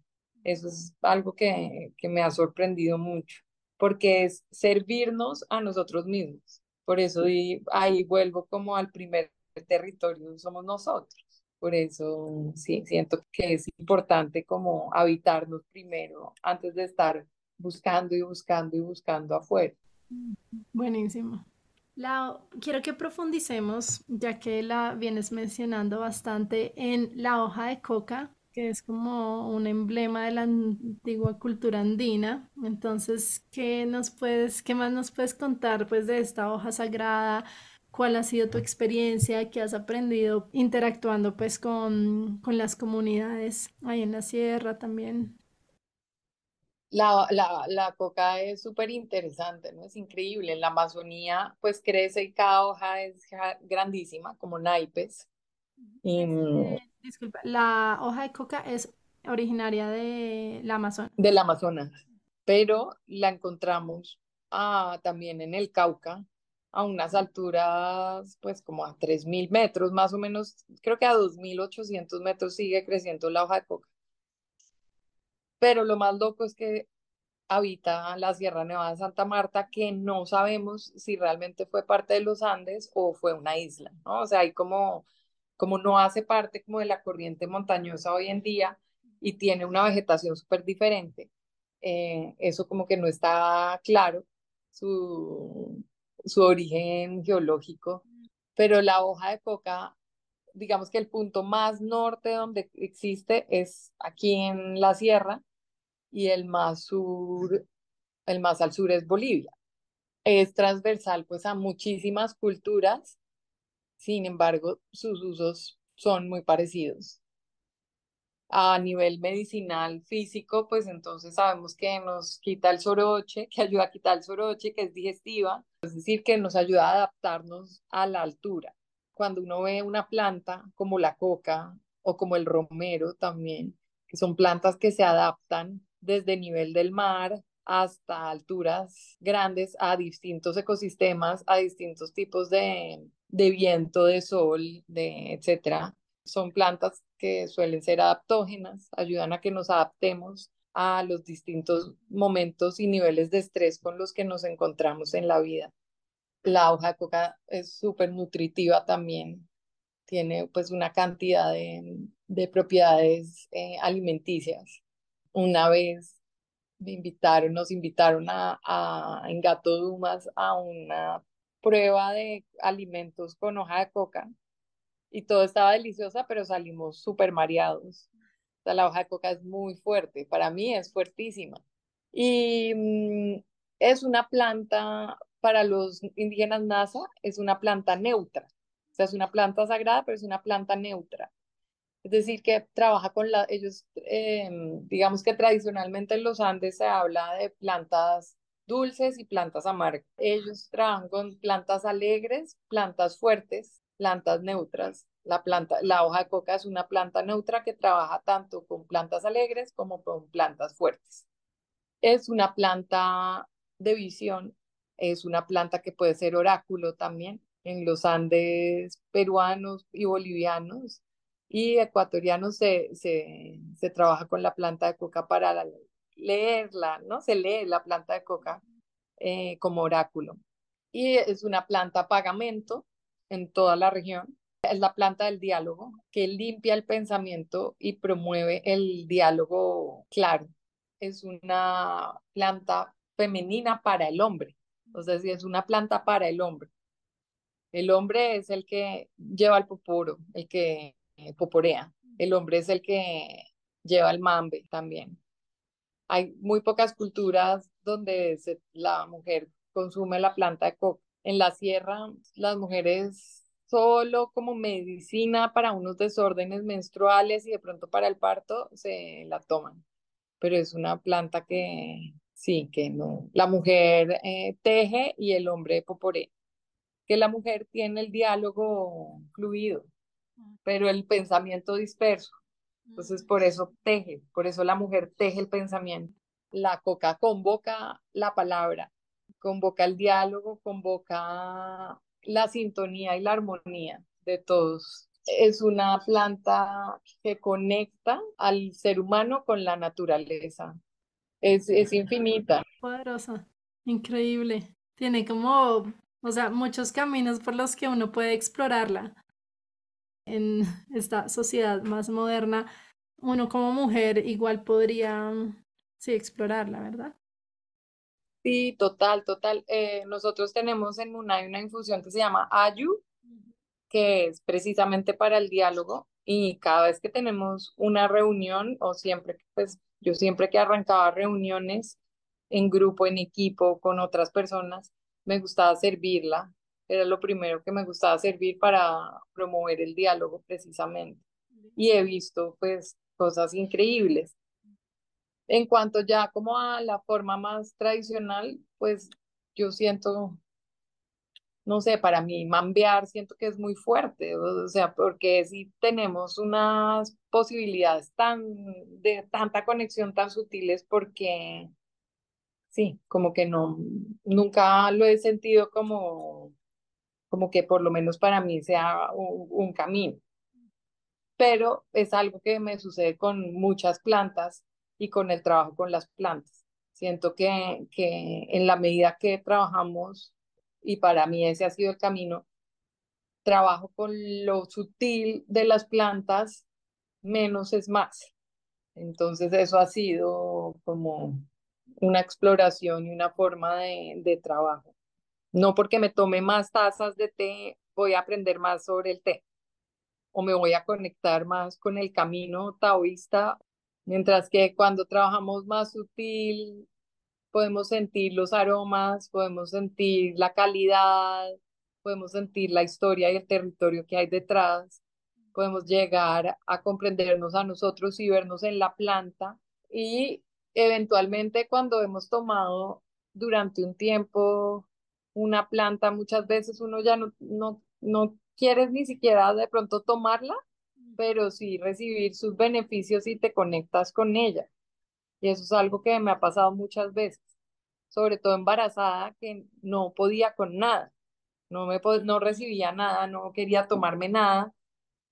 Eso es algo que, que me ha sorprendido mucho, porque es servirnos a nosotros mismos. Por eso ahí vuelvo como al primer territorio, somos nosotros. Por eso sí, siento que es importante como habitarnos primero antes de estar buscando y buscando y buscando afuera. Buenísimo. La, quiero que profundicemos, ya que la vienes mencionando bastante, en la hoja de coca, que es como un emblema de la antigua cultura andina. Entonces, ¿qué nos puedes, qué más nos puedes contar pues de esta hoja sagrada? ¿Cuál ha sido tu experiencia? ¿Qué has aprendido interactuando pues con, con las comunidades ahí en la sierra también? La, la, la coca es súper interesante, ¿no? Es increíble. En la Amazonía, pues crece y cada hoja es grandísima, como naipes. Y, mm, disculpa, la hoja de coca es originaria de la Amazonas. Del Amazonas, pero la encontramos ah, también en el Cauca, a unas alturas, pues como a 3.000 metros, más o menos, creo que a 2.800 metros sigue creciendo la hoja de coca pero lo más loco es que habita la Sierra Nevada de Santa Marta, que no sabemos si realmente fue parte de los Andes o fue una isla, ¿no? O sea, hay como, como no hace parte como de la corriente montañosa hoy en día y tiene una vegetación súper diferente, eh, eso como que no está claro, su, su origen geológico, pero la hoja de coca, digamos que el punto más norte donde existe es aquí en la sierra y el más sur, el más al sur es Bolivia. Es transversal pues a muchísimas culturas, sin embargo, sus usos son muy parecidos. A nivel medicinal físico, pues entonces sabemos que nos quita el soroche, que ayuda a quitar el soroche, que es digestiva, es decir, que nos ayuda a adaptarnos a la altura. Cuando uno ve una planta como la coca o como el romero también, que son plantas que se adaptan desde nivel del mar hasta alturas grandes a distintos ecosistemas, a distintos tipos de, de viento, de sol, de etcétera. Son plantas que suelen ser adaptógenas, ayudan a que nos adaptemos a los distintos momentos y niveles de estrés con los que nos encontramos en la vida. La hoja de coca es súper nutritiva también, tiene pues una cantidad de, de propiedades eh, alimenticias. Una vez me invitaron, nos invitaron a, en Gato Dumas a una prueba de alimentos con hoja de coca y todo estaba deliciosa, pero salimos súper mareados. O sea, la hoja de coca es muy fuerte, para mí es fuertísima. Y mm, es una planta, para los indígenas NASA, es una planta neutra. O sea, es una planta sagrada, pero es una planta neutra. Es decir, que trabaja con la, ellos, em, digamos que tradicionalmente en los Andes se habla de plantas dulces y plantas amargas. Ellos trabajan con plantas alegres, plantas fuertes, plantas neutras. La, planta, la hoja de coca es una planta neutra que trabaja tanto con plantas alegres como con plantas fuertes. Es una planta de visión, es una planta que puede ser oráculo también en los Andes peruanos y bolivianos y ecuatorianos se, se, se trabaja con la planta de coca para leerla, ¿no? Se lee la planta de coca eh, como oráculo. Y es una planta pagamento en toda la región. Es la planta del diálogo que limpia el pensamiento y promueve el diálogo claro. Es una planta femenina para el hombre. O sea, es una planta para el hombre. El hombre es el que lleva el poporo, el que poporea. El hombre es el que lleva el mambe también. Hay muy pocas culturas donde la mujer consume la planta de coca. En la sierra, las mujeres solo como medicina para unos desórdenes menstruales y de pronto para el parto se la toman. Pero es una planta que sí, que no. La mujer eh, teje y el hombre poporea. Que la mujer tiene el diálogo fluido, pero el pensamiento disperso. Entonces, por eso teje, por eso la mujer teje el pensamiento. La coca convoca la palabra, convoca el diálogo, convoca la sintonía y la armonía de todos. Es una planta que conecta al ser humano con la naturaleza. Es, es infinita. Poderosa, increíble. Tiene como, o sea, muchos caminos por los que uno puede explorarla en esta sociedad más moderna, uno como mujer igual podría, sí, explorarla, ¿verdad? Sí, total, total. Eh, nosotros tenemos en UNAI una infusión que se llama Ayu, que es precisamente para el diálogo y cada vez que tenemos una reunión o siempre, pues yo siempre que arrancaba reuniones en grupo, en equipo, con otras personas, me gustaba servirla era lo primero que me gustaba servir para promover el diálogo precisamente. Y he visto pues cosas increíbles. En cuanto ya como a la forma más tradicional, pues yo siento, no sé, para mí mambear siento que es muy fuerte, o sea, porque si tenemos unas posibilidades tan de tanta conexión tan sutiles porque sí, como que no, nunca lo he sentido como como que por lo menos para mí sea un, camino. Pero es algo que me sucede con muchas plantas y con el trabajo con las plantas. Siento que, que en la medida que trabajamos, y para mí ese ha sido el camino, trabajo con lo sutil de las plantas, menos es más. Entonces eso ha sido como una exploración y una forma de, de trabajo. No porque me tome más tazas de té, voy a aprender más sobre el té o me voy a conectar más con el camino taoísta, mientras que cuando trabajamos más sutil, podemos sentir los aromas, podemos sentir la calidad, podemos sentir la historia y el territorio que hay detrás, podemos llegar a comprendernos a nosotros y vernos en la planta. Y eventualmente cuando hemos tomado durante un tiempo una planta, muchas veces uno ya no, no, no quieres ni siquiera de pronto tomarla, pero sí recibir sus beneficios y te conectas con ella. Y eso es algo que me ha pasado muchas veces, sobre todo embarazada, que no podía con nada, no, me, no recibía nada, no quería tomarme nada,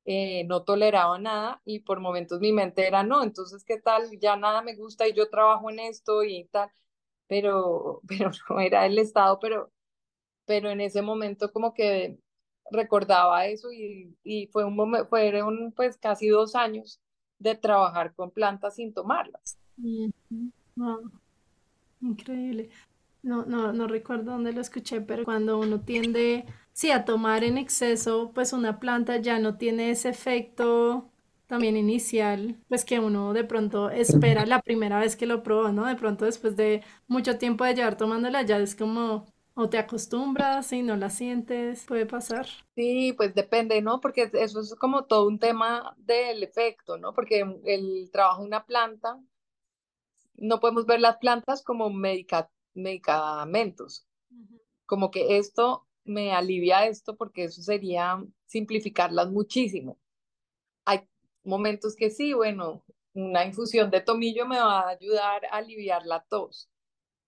eh, no toleraba nada y por momentos mi mente era, no, entonces, ¿qué tal? Ya nada me gusta y yo trabajo en esto y tal, pero, pero no era el estado, pero, pero en ese momento como que recordaba eso y, y fue un momento, fueron pues casi dos años de trabajar con plantas sin tomarlas. Increíble. No, no, no recuerdo dónde lo escuché, pero cuando uno tiende, sí, a tomar en exceso, pues una planta ya no tiene ese efecto también inicial, pues que uno de pronto espera la primera vez que lo probó, ¿no? De pronto después de mucho tiempo de llevar tomándola, ya es como, o te acostumbras y no la sientes, puede pasar. Sí, pues depende, ¿no? Porque eso es como todo un tema del efecto, ¿no? Porque el trabajo de una planta, no podemos ver las plantas como medica medicamentos. Como que esto me alivia esto porque eso sería simplificarlas muchísimo. Hay momentos que sí, bueno, una infusión de tomillo me va a ayudar a aliviar la tos,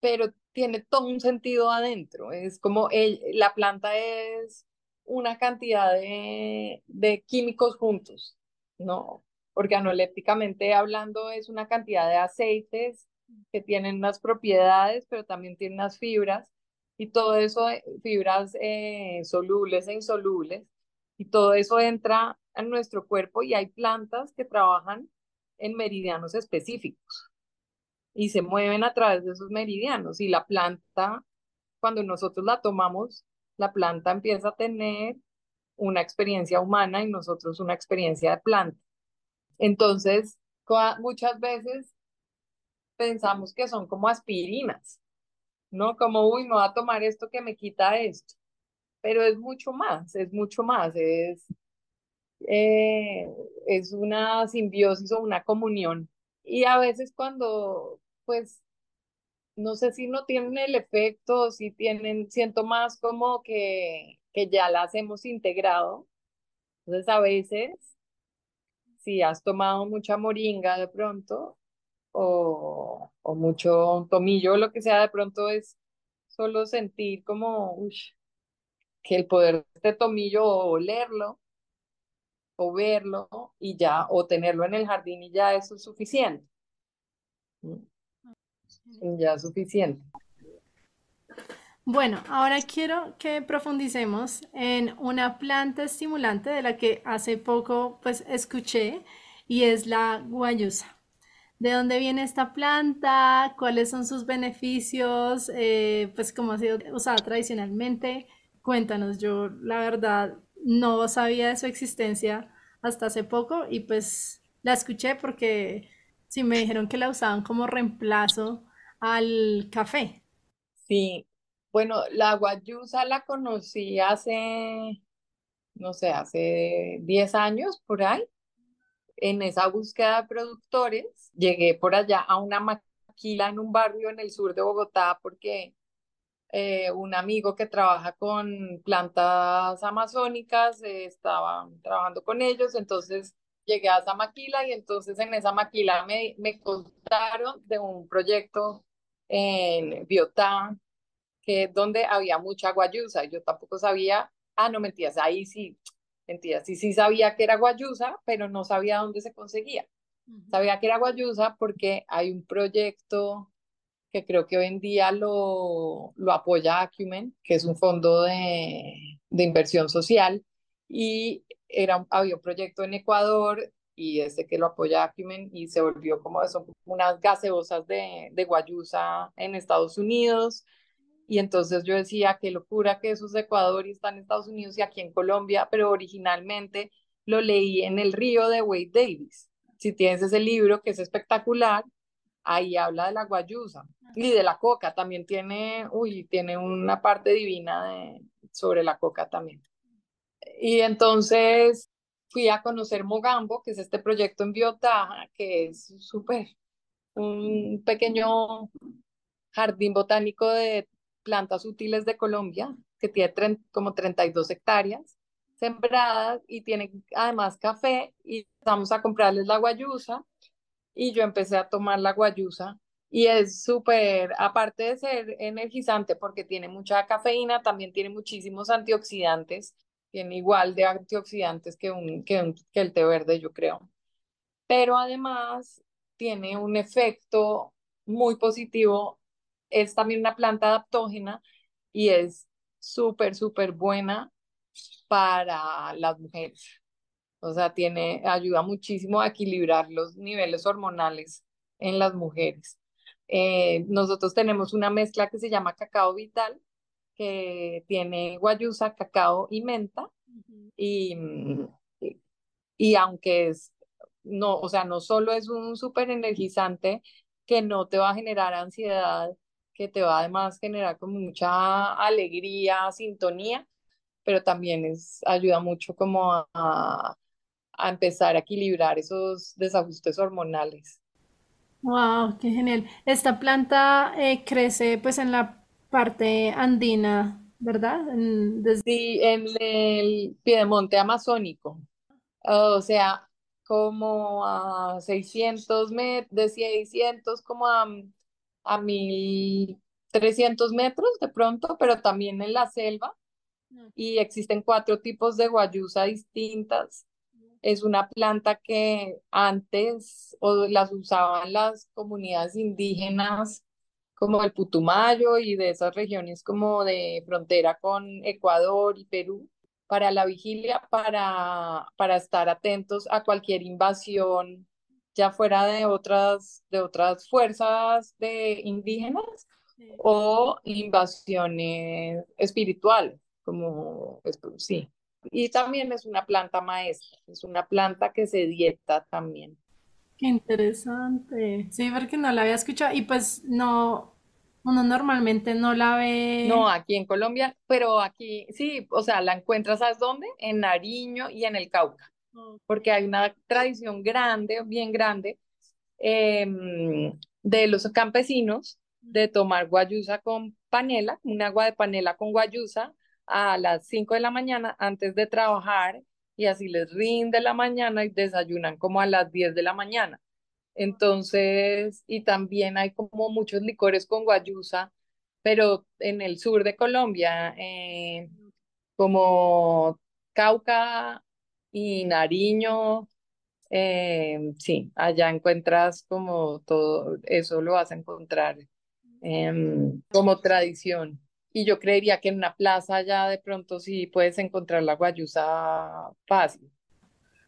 pero tiene todo un sentido adentro. Es como la planta es una cantidad de, de químicos juntos, ¿no? Organolépticamente hablando, es una cantidad de aceites que tienen unas propiedades, pero también tienen unas fibras, y todo eso, eh, fibras eh, solubles e insolubles, y todo eso entra en nuestro cuerpo y hay plantas que trabajan en meridianos específicos y se mueven a través de esos meridianos y la planta, cuando nosotros la tomamos, la planta empieza a tener una experiencia humana y nosotros una experiencia de planta. Entonces, muchas veces pensamos que son como aspirinas, ¿no? Como, uy, me voy a tomar esto que me quita esto. Pero es mucho más, es mucho más, es, eh, es una simbiosis o una comunión. Y a veces cuando, pues, no sé si no tienen el efecto, si tienen, siento más como que, que ya las hemos integrado. Entonces a veces, si has tomado mucha moringa de pronto, o, o mucho tomillo, lo que sea, de pronto es solo sentir como que el poder de este tomillo o olerlo o verlo y ya, o tenerlo en el jardín y ya eso es suficiente. Ya es suficiente. Bueno, ahora quiero que profundicemos en una planta estimulante de la que hace poco pues escuché y es la guayusa de dónde viene esta planta, cuáles son sus beneficios, eh, pues cómo ha sido usada tradicionalmente. Cuéntanos, yo la verdad no sabía de su existencia hasta hace poco y pues la escuché porque sí me dijeron que la usaban como reemplazo al café. Sí, bueno, la guayusa la conocí hace, no sé, hace 10 años por ahí en esa búsqueda de productores, llegué por allá a una maquila en un barrio en el sur de Bogotá porque eh, un amigo que trabaja con plantas amazónicas eh, estaba trabajando con ellos, entonces llegué a esa maquila y entonces en esa maquila me, me contaron de un proyecto en Biotá, que donde había mucha guayusa. Yo tampoco sabía, ah, no mentiras, ahí sí, Mentira, sí, sí sabía que era guayusa, pero no sabía dónde se conseguía. Sabía que era guayusa porque hay un proyecto que creo que hoy en día lo, lo apoya Acumen, que es un fondo de, de inversión social, y era, había un proyecto en Ecuador y este que lo apoya Acumen y se volvió como son unas gaseosas de, guayusa en Estados Unidos. Y entonces yo decía, qué locura que eso es de Ecuador y está en Estados Unidos y aquí en Colombia, pero originalmente lo leí en El Río de Wade Davis. Si tienes ese libro que es espectacular, ahí habla de la guayusa y de la coca, también tiene, uy, tiene una parte divina sobre la coca también. Y entonces fui a conocer Mogambo, que es este proyecto en Biota, que es súper, un pequeño jardín botánico de plantas útiles de Colombia, que tiene como 32 hectáreas sembradas y tiene además café y vamos a comprarles la guayusa. Y yo empecé a tomar la guayusa y es súper, aparte de ser energizante porque tiene mucha cafeína, también tiene muchísimos antioxidantes, tiene igual de antioxidantes que, un, que, el té verde, yo creo. Pero además tiene un efecto muy positivo, es también una planta adaptógena y es súper, súper buena para las mujeres. O sea, tiene, ayuda muchísimo a equilibrar los niveles hormonales en las mujeres. Eh, nosotros tenemos una mezcla que se llama cacao vital, que tiene guayusa, cacao y menta. y, y, aunque es, no, o sea, no solo es un súper energizante que no te va a generar ansiedad, que te va además a generar como mucha alegría, sintonía, pero también es, ayuda mucho como a a empezar a equilibrar esos desajustes hormonales. Wow, qué genial. Esta planta eh, crece pues en la parte andina, ¿verdad? En, Sí, en el piedemonte amazónico. O sea, como a 600 metros, de 600 como a, a 1300 metros de pronto, pero también en la selva. Y existen cuatro tipos de guayusa distintas es una planta que antes o las usaban las comunidades indígenas como el Putumayo y de esas regiones como de frontera con Ecuador y Perú para la vigilia, para, para estar atentos a cualquier invasión, ya fuera de otras, de otras fuerzas de indígenas o invasiones espirituales, como, pues, sí. Y también es una planta maestra, es una planta que se dieta también. Qué interesante. Sí, porque no la había escuchado y pues no, uno normalmente no la ve. No, aquí en Colombia, pero aquí sí, o sea, la encuentras, ¿sabes dónde? En Nariño y en el Cauca, porque hay una tradición grande, bien grande, em, de los campesinos de tomar guayusa con panela, un agua de panela con guayusa, a las 5 de la mañana antes de trabajar y así les rinde la mañana y desayunan como a las 10 de la mañana. Entonces, y también hay como muchos licores con guayusa, pero en el sur de Colombia, eh, como Cauca y Nariño, eh, sí, allá encuentras como todo, eso lo vas a encontrar em, como tradición. Y yo creería que en una plaza ya de pronto sí puedes encontrar la guayusa fácil.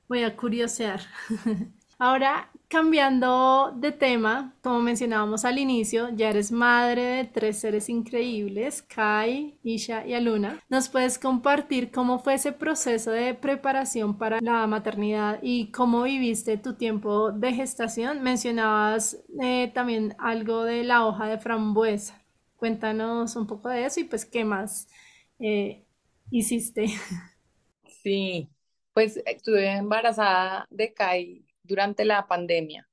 Voy a curiosear. Ahora, cambiando de tema, como mencionábamos al inicio, ya eres madre de tres seres increíbles, Kai, Isha y Aluna. ¿Nos puedes compartir cómo fue ese proceso de preparación para la maternidad y cómo viviste tu tiempo de gestación? Mencionabas eh, también algo de la hoja de frambuesa. Cuéntanos un poco de eso y pues qué más eh, hiciste. Sí, pues estuve embarazada de Kai durante la pandemia.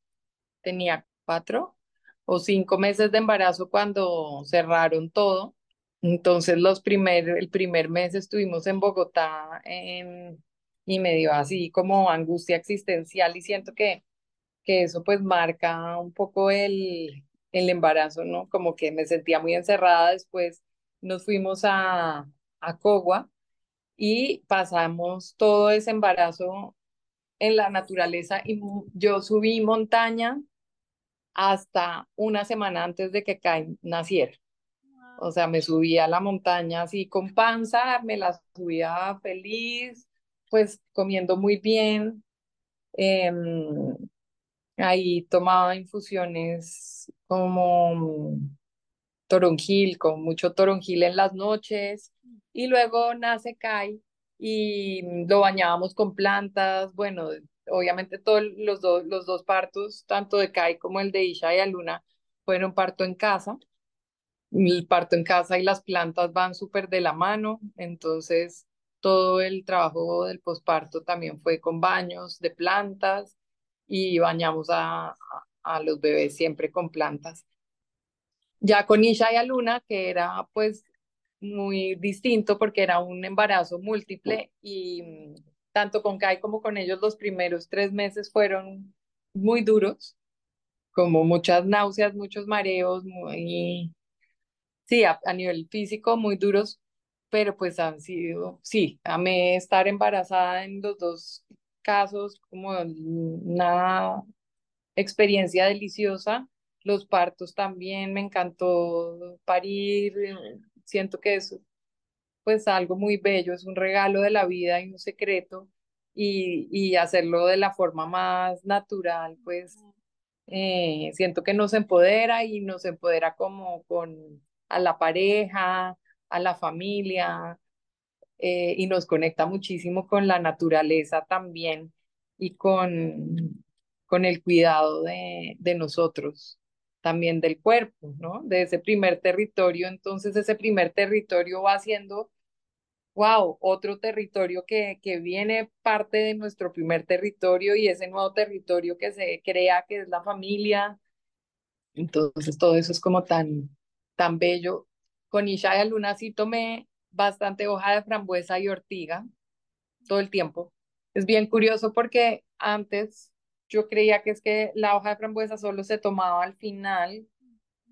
Tenía cuatro o cinco meses de embarazo cuando cerraron todo. Entonces los primer, el primer mes estuvimos en Bogotá y me dio así como angustia existencial y siento que, que eso pues marca un poco el, el embarazo, ¿no? Como que me sentía muy encerrada, después nos fuimos a, a Cogua y pasamos todo ese embarazo en la naturaleza y yo subí montaña hasta una semana antes de que Kai naciera. O sea, me subía a la montaña así con panza, me la subía feliz, pues comiendo muy bien. Em, ahí tomaba infusiones como toronjil, con mucho toronjil en las noches. Y luego nace Kai y lo bañábamos con plantas. Bueno, obviamente todos los, dos los dos partos, tanto de Kai como el de Isha y Aluna, fueron parto en casa. El parto en casa y las plantas van súper de la mano, entonces todo el trabajo del posparto también fue con baños de plantas y bañamos a, a los bebés siempre con plantas. Ya con Isha y Aluna, que era pues muy distinto porque era un embarazo múltiple y mm, tanto con Kai como con ellos los primeros tres meses fueron muy duros, como muchas náuseas, muchos mareos, muy, sí, a, nivel físico muy duros, pero pues han sido, sí, amé estar embarazada en los dos casos, como una experiencia deliciosa. Los partos también, me encantó parir, siento que es pues algo muy bello, es un regalo de la vida y un secreto y, y hacerlo de la forma más natural, pues eh, siento que nos empodera y nos empodera como con a la pareja, a la familia eh, y nos conecta muchísimo con la naturaleza también y con, con el cuidado de, de nosotros también del cuerpo, ¿no? De ese primer territorio. Entonces ese primer territorio va siendo, wow, otro territorio que, que viene parte de nuestro primer territorio y ese nuevo territorio que se crea, que es la familia. Entonces todo eso es como tan, tan bello. Con Isha de Luna sí tomé bastante hoja de frambuesa y ortiga todo el tiempo. Es bien curioso porque antes yo creía que es que la hoja de frambuesa solo se tomaba al final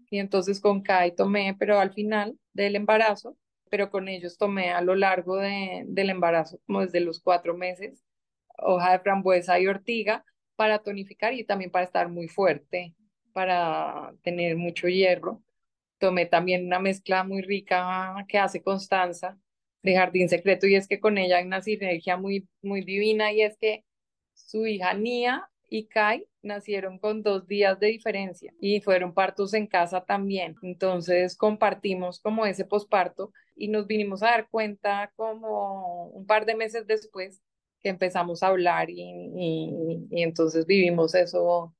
y entonces con Kai tomé, pero al final del embarazo, pero con ellos tomé a lo largo de, del embarazo, como desde los cuatro meses, hoja de frambuesa y ortiga para tonificar y también para estar muy fuerte, para tener mucho hierro. Tomé también una mezcla muy rica que hace Constanza de Jardín Secreto y es que con ella hay una sinergia muy, muy divina y es que su hija Nia y Kai nacieron con dos días de diferencia y fueron partos en casa también. Entonces compartimos como ese posparto y nos vinimos a dar cuenta como un par de meses después que empezamos a hablar y, y, entonces vivimos eso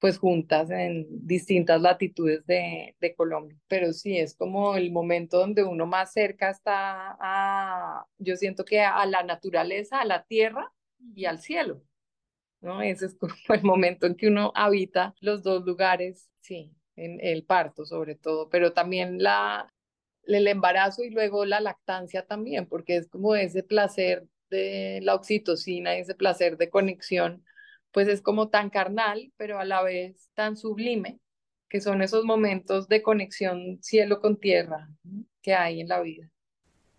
pues juntas en distintas latitudes de, de, Colombia. Pero sí, es como el momento donde uno más cerca está a, yo siento que a la naturaleza, a la tierra y al cielo. ¿no? Ese es como el momento en que uno habita los dos lugares, sí, en el parto sobre todo, pero también la, el embarazo y luego la lactancia también, porque es como ese placer de la oxitocina ese placer de conexión, pues es como tan carnal, pero a la vez tan sublime, que son esos momentos de conexión cielo con tierra que hay en la vida.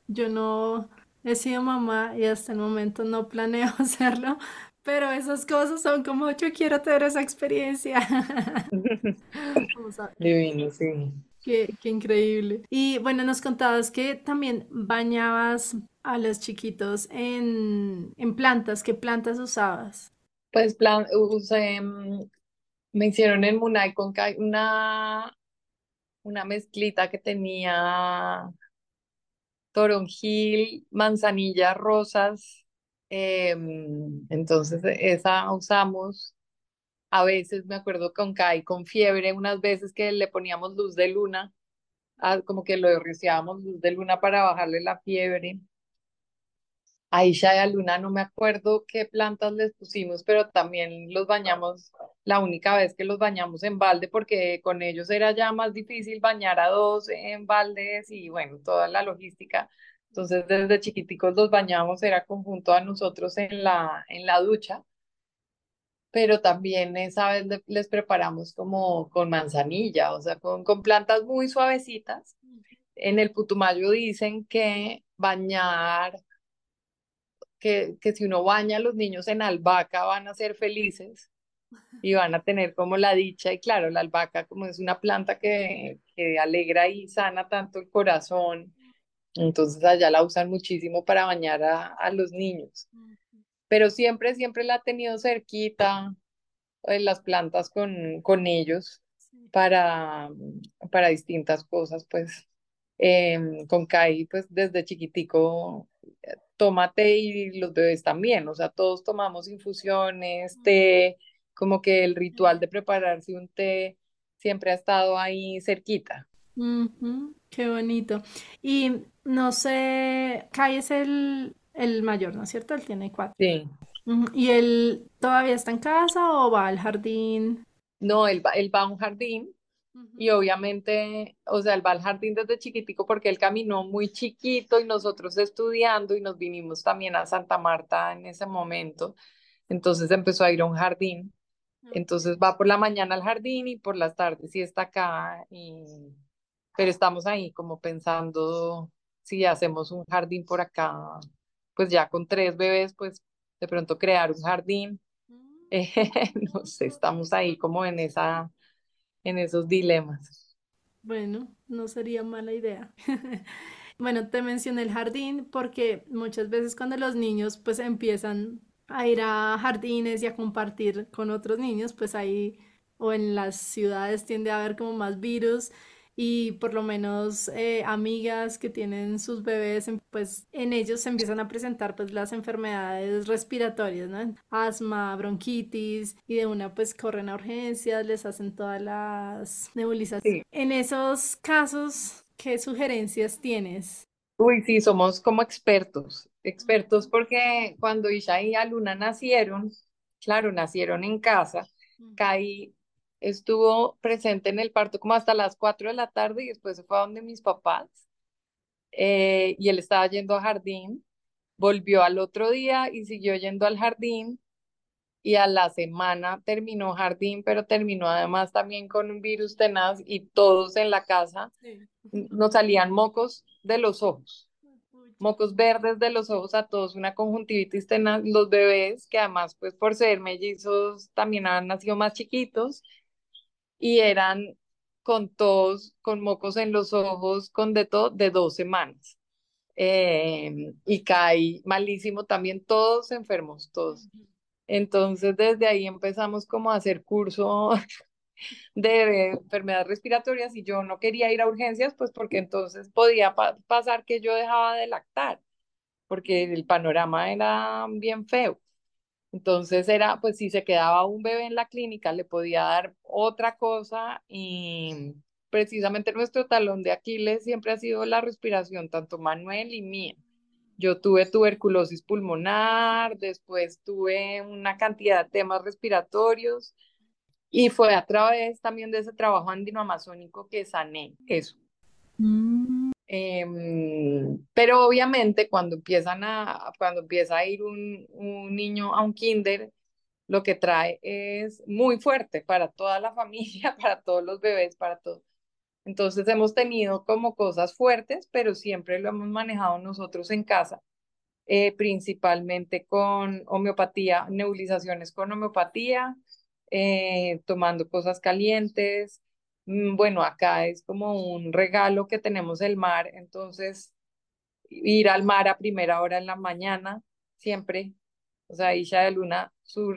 Yo no he sido mamá y hasta el momento no planeo hacerlo, pero esas cosas son como yo quiero tener esa experiencia. Divino, sí. Qué, qué, increíble. Y bueno, nos contabas que también bañabas a los chiquitos en, en plantas. ¿Qué plantas usabas? Pues plan, usé, mm, me hicieron en Munay con una, una mezclita que tenía toronjil, manzanilla, rosas, Em, entonces, esa usamos. A veces me acuerdo con Kai con fiebre, unas veces que le poníamos luz de luna, ah, como que lo rociábamos luz de luna para bajarle la fiebre. A Aisha y a Luna no me acuerdo qué plantas les pusimos, pero también los bañamos la única vez que los bañamos en balde, porque con ellos era ya más difícil bañar a dos en baldes y bueno, toda la logística. Entonces, desde chiquiticos los bañamos, era conjunto a nosotros en la, en la ducha, pero también esa vez les preparamos como con manzanilla, o sea, con, con plantas muy suavecitas. En el Putumayo dicen que bañar que, que si uno baña a los niños en albahaca van a ser felices y van a tener como la dicha. Y claro, la albahaca como es una planta que, que alegra y sana tanto el corazón, entonces allá la usan muchísimo para bañar a, a los niños. Pero siempre, siempre la ha tenido cerquita, en eh, las plantas con, con ellos para, para distintas cosas, pues em, con Kai, pues desde chiquitico eh, tómate y los bebés también, o sea, todos tomamos infusiones, té, como que el ritual de prepararse un té siempre ha estado ahí cerquita. qué bonito. Y no sé, Kai es el, el mayor, ¿no es cierto? Él tiene cuatro. Sí. ¿Y él todavía está en casa o va al jardín? No, él va, él va a un jardín y obviamente, o sea, él va al jardín desde chiquitico porque él caminó muy chiquito y nosotros estudiando y nos vinimos también a Santa Marta en ese momento. Entonces empezó a ir a un jardín. Entonces va por la mañana al jardín y por las tardes y está acá. Y... Pero estamos ahí como pensando si hacemos un jardín por acá, pues ya con tres bebés, pues de pronto crear un jardín. Eh, no sé, estamos ahí como en esa, en esos dilemas. Bueno, no sería mala idea. Bueno, te mencioné el jardín porque muchas veces cuando los niños pues empiezan a ir a jardines y a compartir con otros niños, pues ahí o en las ciudades tiende a haber como más virus y por lo menos eh, amigas que tienen sus bebés, em, pues en ellos se empiezan a presentar pues las enfermedades respiratorias, ¿no? Asma, bronquitis y de una pues corren a urgencias, les hacen todas las nebulizaciones. En esos casos, ¿qué sugerencias tienes? Uy, sí, somos como expertos, expertos porque cuando Isha y Aluna nacieron, claro, nacieron en casa, caí estuvo presente en el parto como hasta las 4 de la tarde y después se fue a donde mis papás eh, y él estaba yendo al jardín, volvió al otro día y siguió yendo al jardín y a la semana terminó jardín, pero terminó además también con un virus tenaz y todos en la casa nos salían mocos de los ojos. Mocos verdes de los ojos a todos, una conjuntivitis tenaz, los bebés que además pues por ser mellizos también han nacido más chiquitos y eran con todos, con mocos en los ojos, con de todo, de dos semanas. Em, y caí malísimo también, todos enfermos, todos. Entonces desde ahí empezamos como a hacer curso de enfermedades respiratorias y yo no quería ir a urgencias, pues porque entonces podía pasar que yo dejaba de lactar, porque el panorama era bien feo. Entonces era, pues si se quedaba un bebé en la clínica, le podía dar otra cosa y precisamente nuestro talón de Aquiles siempre ha sido la respiración, tanto Manuel y mía. Yo tuve tuberculosis pulmonar, después tuve una cantidad de temas respiratorios y fue a través también de ese trabajo andino-amazónico que sané eso. Mm. Em, pero obviamente cuando empiezan a, cuando empieza a ir un, un niño a un kinder, lo que trae es muy fuerte para toda la familia, para todos los bebés, para todo. Entonces hemos tenido como cosas fuertes, pero siempre lo hemos manejado nosotros en casa, eh, principalmente con homeopatía, nebulizaciones con homeopatía, eh, tomando cosas calientes, bueno, acá es como un regalo que tenemos el mar, entonces ir al mar a primera hora en la mañana, siempre, o sea, Isha de Luna,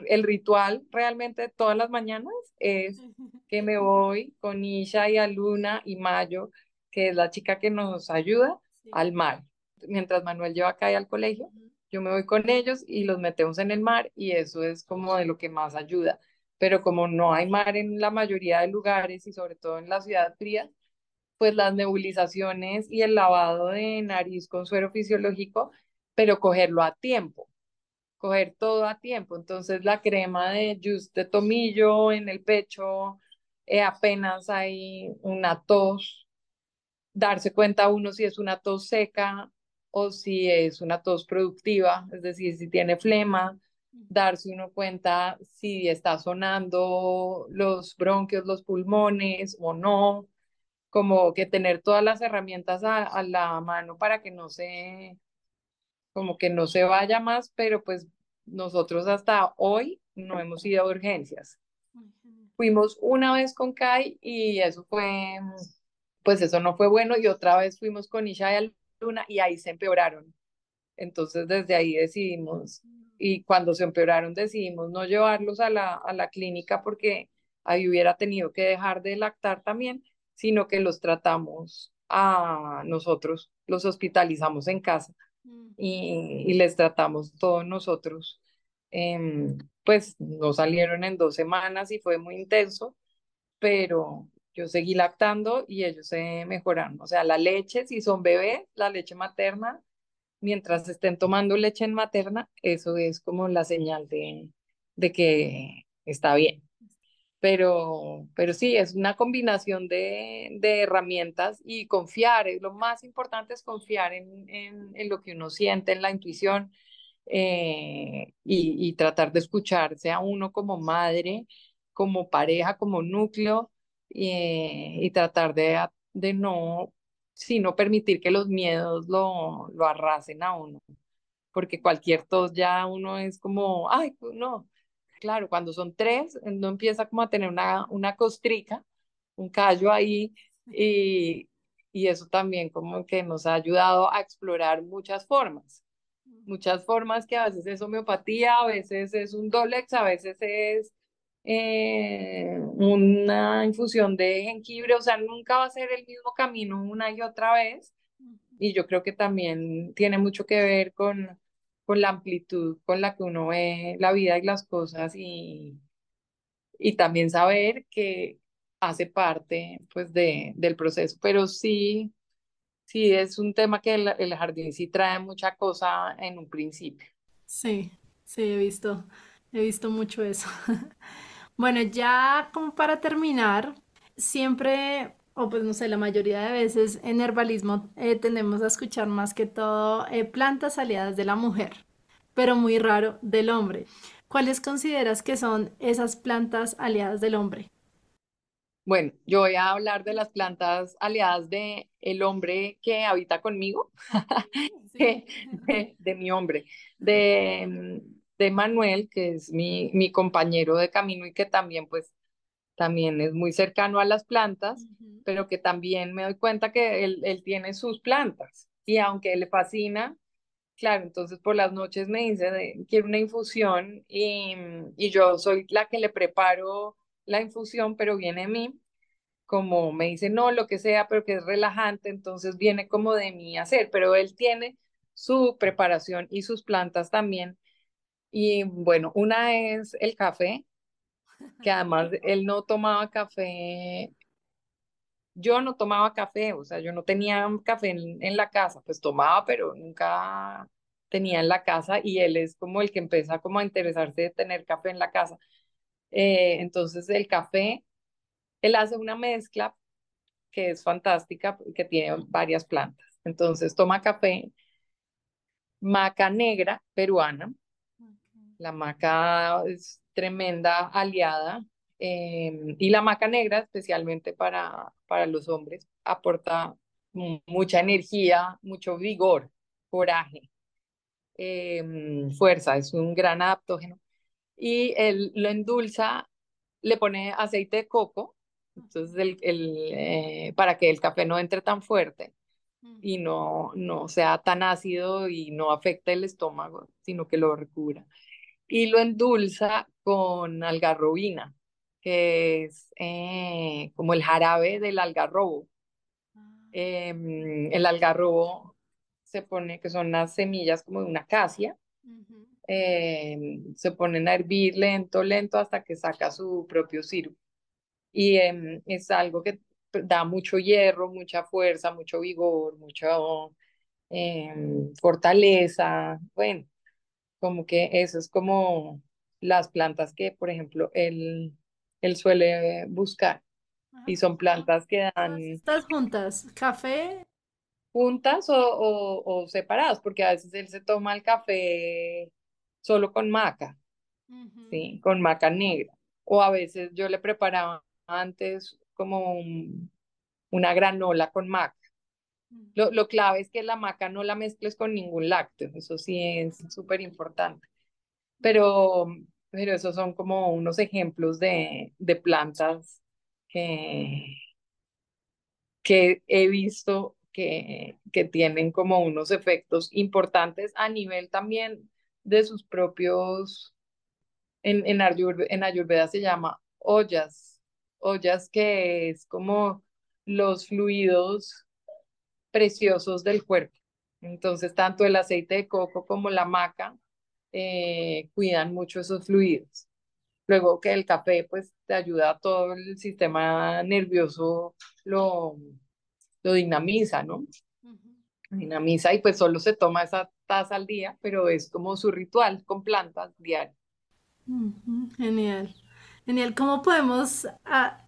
el ritual realmente todas las mañanas es que me voy con Isha y a Luna y Mayo, que es la chica que nos ayuda, al mar. Mientras Manuel lleva acá al colegio, yo me voy con ellos y los metemos en el mar y eso es como de lo que más ayuda pero como no hay mar en la mayoría de lugares y sobre todo en la ciudad fría, pues las nebulizaciones y el lavado de nariz con suero fisiológico, pero cogerlo a tiempo, coger todo a tiempo. Entonces la crema de juice de tomillo en el pecho, eh, apenas hay una tos, darse cuenta uno si es una tos seca o si es una tos productiva, es decir, si tiene flema, darse uno cuenta si está sonando los bronquios, los pulmones o no, como que tener todas las herramientas a, la mano para que no se, como que no se vaya más, pero pues nosotros hasta hoy no hemos ido a urgencias. Fuimos una vez con Kai y eso fue, pues eso no fue bueno y otra vez fuimos con Isha y Luna y ahí se empeoraron. Entonces desde ahí decidimos y cuando se empeoraron decidimos no llevarlos a la, a la clínica porque ahí hubiera tenido que dejar de lactar también, sino que los tratamos a nosotros, los hospitalizamos en casa y, les tratamos todos nosotros. Em, pues no salieron en dos semanas y fue muy intenso, pero yo seguí lactando y ellos se mejoraron. O sea, la leche, si son bebés, la leche materna, mientras estén tomando leche materna, eso es como la señal de, de que está bien. Pero, pero sí, es una combinación de, de herramientas y confiar. Lo más importante es confiar en, en, en lo que uno siente, en la intuición eh, y, y, tratar de escucharse a uno como madre, como pareja, como núcleo y, y tratar de, de no, sino permitir que los miedos lo, lo arrasen a uno. Porque cualquier tos ya uno es como, ay, pues no, claro, cuando son tres, uno empieza como a tener una, una costrica, un callo ahí, y, y eso también como que nos ha ayudado a explorar muchas formas, muchas formas que a veces es homeopatía, a veces es un dolex, a veces es eh, una infusión de jengibre, o sea, nunca va a ser el mismo camino una y otra vez. Y yo creo que también tiene mucho que ver con, con la amplitud con la que uno ve la vida y las cosas y, y también saber que hace parte pues de, del proceso, pero sí, sí es un tema que el, el jardín sí trae mucha cosa en un principio. Sí, sí, he visto, he visto mucho eso. Bueno, ya como para terminar, siempre, o pues no sé, la mayoría de veces en herbalismo eh, tendemos a escuchar más que todo eh, plantas aliadas de la mujer, pero muy raro del hombre. ¿Cuáles consideras que son esas plantas aliadas del hombre? Bueno, yo voy a hablar de las plantas aliadas de el hombre que habita conmigo, de, de, de mi hombre, de, de Manuel, que es mi, mi compañero de camino y que también pues también es muy cercano a las plantas, pero que también me doy cuenta que él, él tiene sus plantas y aunque le fascina, claro, entonces por las noches me dice, de, quiero una infusión y, y yo soy la que le preparo la infusión, pero viene a mí, como me dice, no, lo que sea, pero que es relajante, entonces viene como de mí hacer, pero él tiene su preparación y sus plantas también y bueno, una es el café, que además él no tomaba café, yo no tomaba café, o sea, yo no tenía café en, la casa, pues tomaba, pero nunca tenía en la casa y él es como el que empieza como a interesarse de tener café en la casa. Eh, entonces el café, él hace una mezcla que es fantástica, que tiene varias plantas. Entonces toma café, maca negra peruana, la maca es tremenda aliada em, y la maca negra, especialmente para, para los hombres, aporta mucha energía, mucho vigor, coraje, em, fuerza, es un gran adaptógeno. Y él lo endulza, le pone aceite de coco, entonces el, el, eh, para que el café no entre tan fuerte y no, no sea tan ácido y no afecte el estómago, sino que lo recubra y lo endulza con algarrobina, que es eh, como el jarabe del algarrobo. Ah. Em, el algarrobo se pone, que son las semillas como de una acacia, em, se ponen a hervir lento, lento hasta que saca su propio sirope. Y em, es algo que da mucho hierro, mucha fuerza, mucho vigor, mucha fortaleza. Bueno, como que eso es como las plantas que, por ejemplo, él, él suele buscar. Y son plantas que dan... ¿Estas juntas? ¿Café? Juntas o, o, separadas, porque a veces él se toma el café solo con maca, ¿sí? Con maca negra. O a veces yo le preparaba antes como una granola con maca. Lo, lo clave es que la maca no la mezcles con ningún lácteo, eso sí es súper importante. Pero, pero esos son como unos ejemplos de, de plantas que, que he visto que, que tienen como unos efectos importantes a nivel también de sus propios, en, en, Ayurveda, en Ayurveda se llama ollas, ollas que es como los fluidos preciosos del cuerpo. Entonces, tanto el aceite de coco como la maca eh, cuidan mucho esos fluidos. Luego que el café, pues, te ayuda a todo el sistema nervioso, lo, lo dinamiza, ¿no? Dinamiza y pues solo se toma esa taza al día, pero es como su ritual con plantas diario. Genial. Genial. ¿Cómo podemos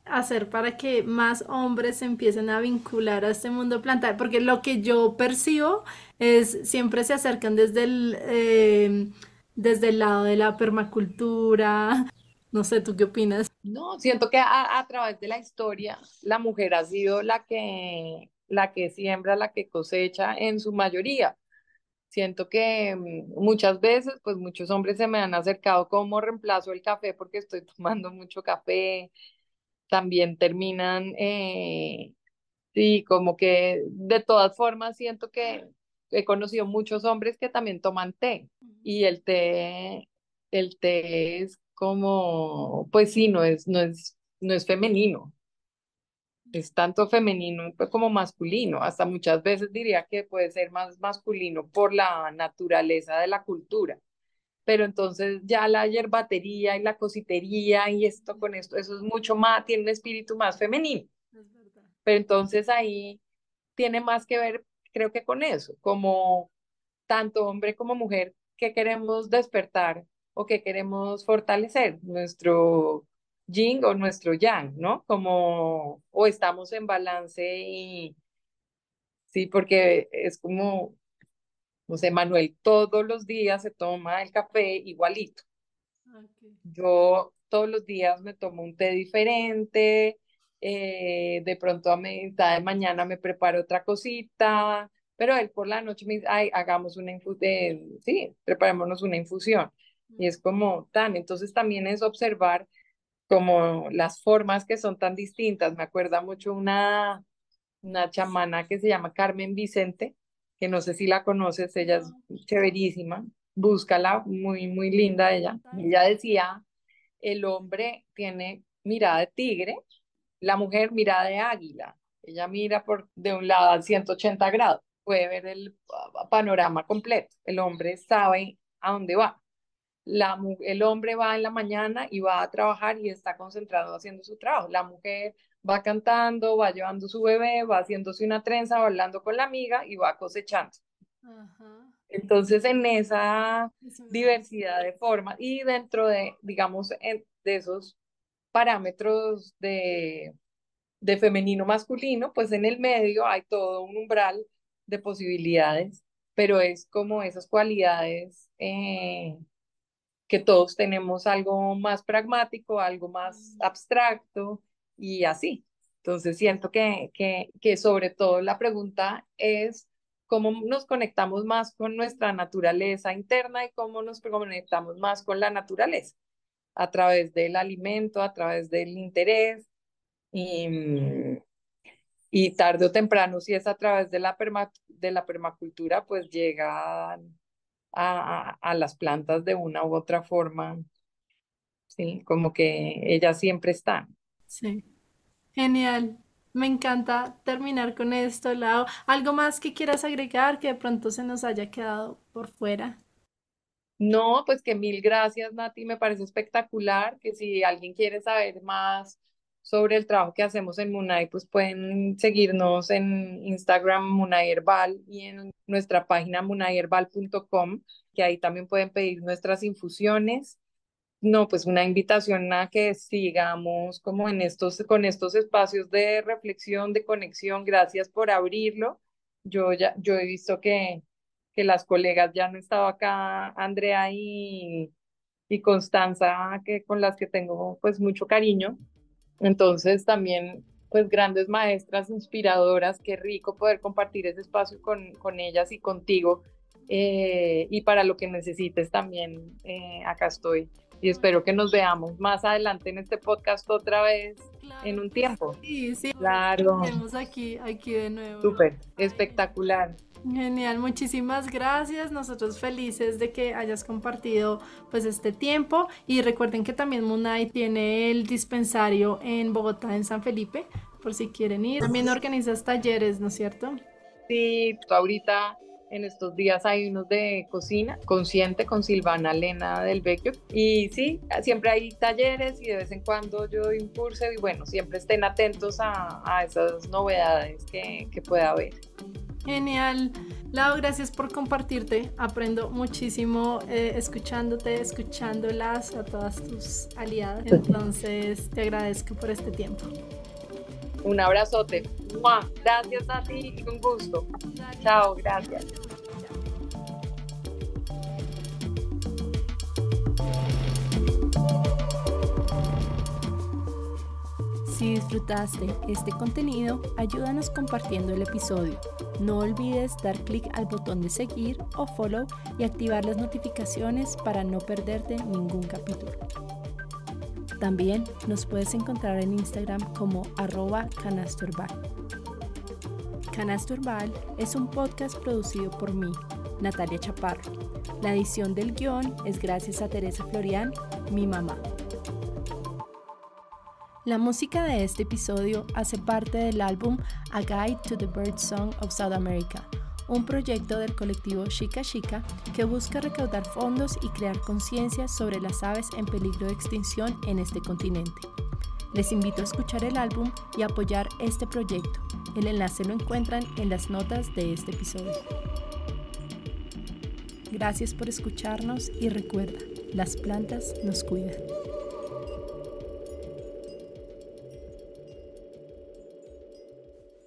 hacer para que más hombres se empiecen a vincular a este mundo plantar? Porque lo que yo percibo es siempre se acercan desde el, eh, desde el lado de la permacultura. No sé, ¿tú qué opinas? No, siento que a, a través de la historia la mujer ha sido la que, la que siembra, la que cosecha en su mayoría. Siento que mm, muchas veces, pues muchos hombres se me han acercado como reemplazo el café porque estoy tomando mucho café. También terminan, eh, sí, como que de todas formas siento que he conocido muchos hombres que también toman té y el té, el té es como, pues sí, no es, no es, no es femenino, es tanto femenino pues, como masculino, hasta muchas veces diría que puede ser más masculino por la naturaleza de la cultura. Pero entonces ya la yerbatería y la cositería y esto con esto, eso es mucho más, tiene un espíritu más femenino. Pero entonces ahí tiene más que ver, creo que con eso, como tanto hombre como mujer, que queremos despertar o que queremos fortalecer nuestro yin o nuestro yang, ¿no? Como, o estamos en balance y, sí, porque es como, no sé, Manuel todos los días se toma el café igualito. Yo todos los días me tomo un té diferente, eh, de pronto a mitad de mañana me preparo otra cosita, pero él por la noche me dice, ay, hagamos una infusión, sí, preparémonos una infusión. Y es como tan, entonces también es observar como las formas que son tan distintas. Me acuerda mucho una, una chamana que se llama Carmen Vicente, que no sé si la conoces, ella es chéverísima, búscala, muy, muy linda ella. Ella decía, el hombre tiene mirada de tigre, la mujer mirada de águila. Ella mira por de un lado a 180 grados, puede ver el panorama completo. El hombre sabe a dónde va el hombre va en la mañana y va a trabajar y está concentrado haciendo su trabajo. La mujer va cantando, va llevando su bebé, va haciéndose una trenza, va hablando con la amiga y va cosechando. Entonces, en esa diversidad de formas y dentro de, digamos, de esos parámetros de, de femenino masculino, pues en el medio hay todo un umbral de posibilidades, pero es como esas cualidades eh, que todos tenemos algo más pragmático, algo más abstracto y así. Entonces siento que, que, que sobre todo la pregunta es cómo nos conectamos más con nuestra naturaleza interna y cómo nos conectamos más con la naturaleza a través del alimento, a través del interés y, y tarde o temprano, si es a través de la, de la permacultura, pues llegan a, a, las plantas de una u otra forma, ¿sí? Como que ellas siempre están. Sí, genial. Me encanta terminar con esto, Lau. ¿Algo más que quieras agregar que de pronto se nos haya quedado por fuera? No, pues que mil gracias, Nati, me parece espectacular, que si alguien quiere saber más sobre el trabajo que hacemos en Munay, pues pueden seguirnos en Instagram Munay Herbal y en nuestra página munayherbal.com, que ahí también pueden pedir nuestras infusiones. No, pues una invitación a que sigamos como en estos, con estos espacios de reflexión, de conexión. Gracias por abrirlo. Yo ya, yo he visto que, que las colegas ya no estaba acá, Andrea y, y Constanza, que con las que tengo pues mucho cariño entonces también pues grandes maestras inspiradoras, qué rico poder compartir ese espacio con, con ellas y contigo. Eh, y para lo que necesites también, eh, acá estoy. Y espero que nos veamos más adelante en este podcast otra vez en un tiempo. Sí, sí. Claro. Nos vemos aquí, aquí de nuevo. Súper, espectacular. Genial, muchísimas gracias. Nosotros felices de que hayas compartido pues este tiempo y recuerden que también Munay tiene el dispensario en Bogotá, en San Felipe, por si quieren ir. También organizas talleres, ¿no es cierto? Sí, ahorita en estos días hay unos de cocina consciente con Silvana Lena del Vecchio y sí, siempre hay talleres y de vez en cuando yo doy un curso y bueno, siempre estén atentos a, a esas novedades que, que pueda haber. Genial. Lau, gracias por compartirte. Aprendo muchísimo eh, escuchándote, escuchándolas a todas tus aliadas. Entonces, te agradezco por este tiempo. Un abrazote. Gracias a ti y un gusto. Chao, gracias. Si disfrutaste este contenido, ayúdanos compartiendo el episodio. No olvides dar clic al botón de seguir o follow y activar las notificaciones para no perderte ningún capítulo. También nos puedes encontrar en Instagram como arroba canastorbal. Canastorbal es un podcast producido por mí, Natalia Chaparro. La edición del guion es gracias a Teresa Florian, mi mamá. La música de este episodio hace parte del álbum A Guide to the Bird Song of South America, un proyecto del colectivo Chica Chica que busca recaudar fondos y crear conciencia sobre las aves en peligro de extinción en este continente. Les invito a escuchar el álbum y apoyar este proyecto. El enlace lo encuentran en las notas de este episodio. Gracias por escucharnos y recuerda, las plantas nos cuidan.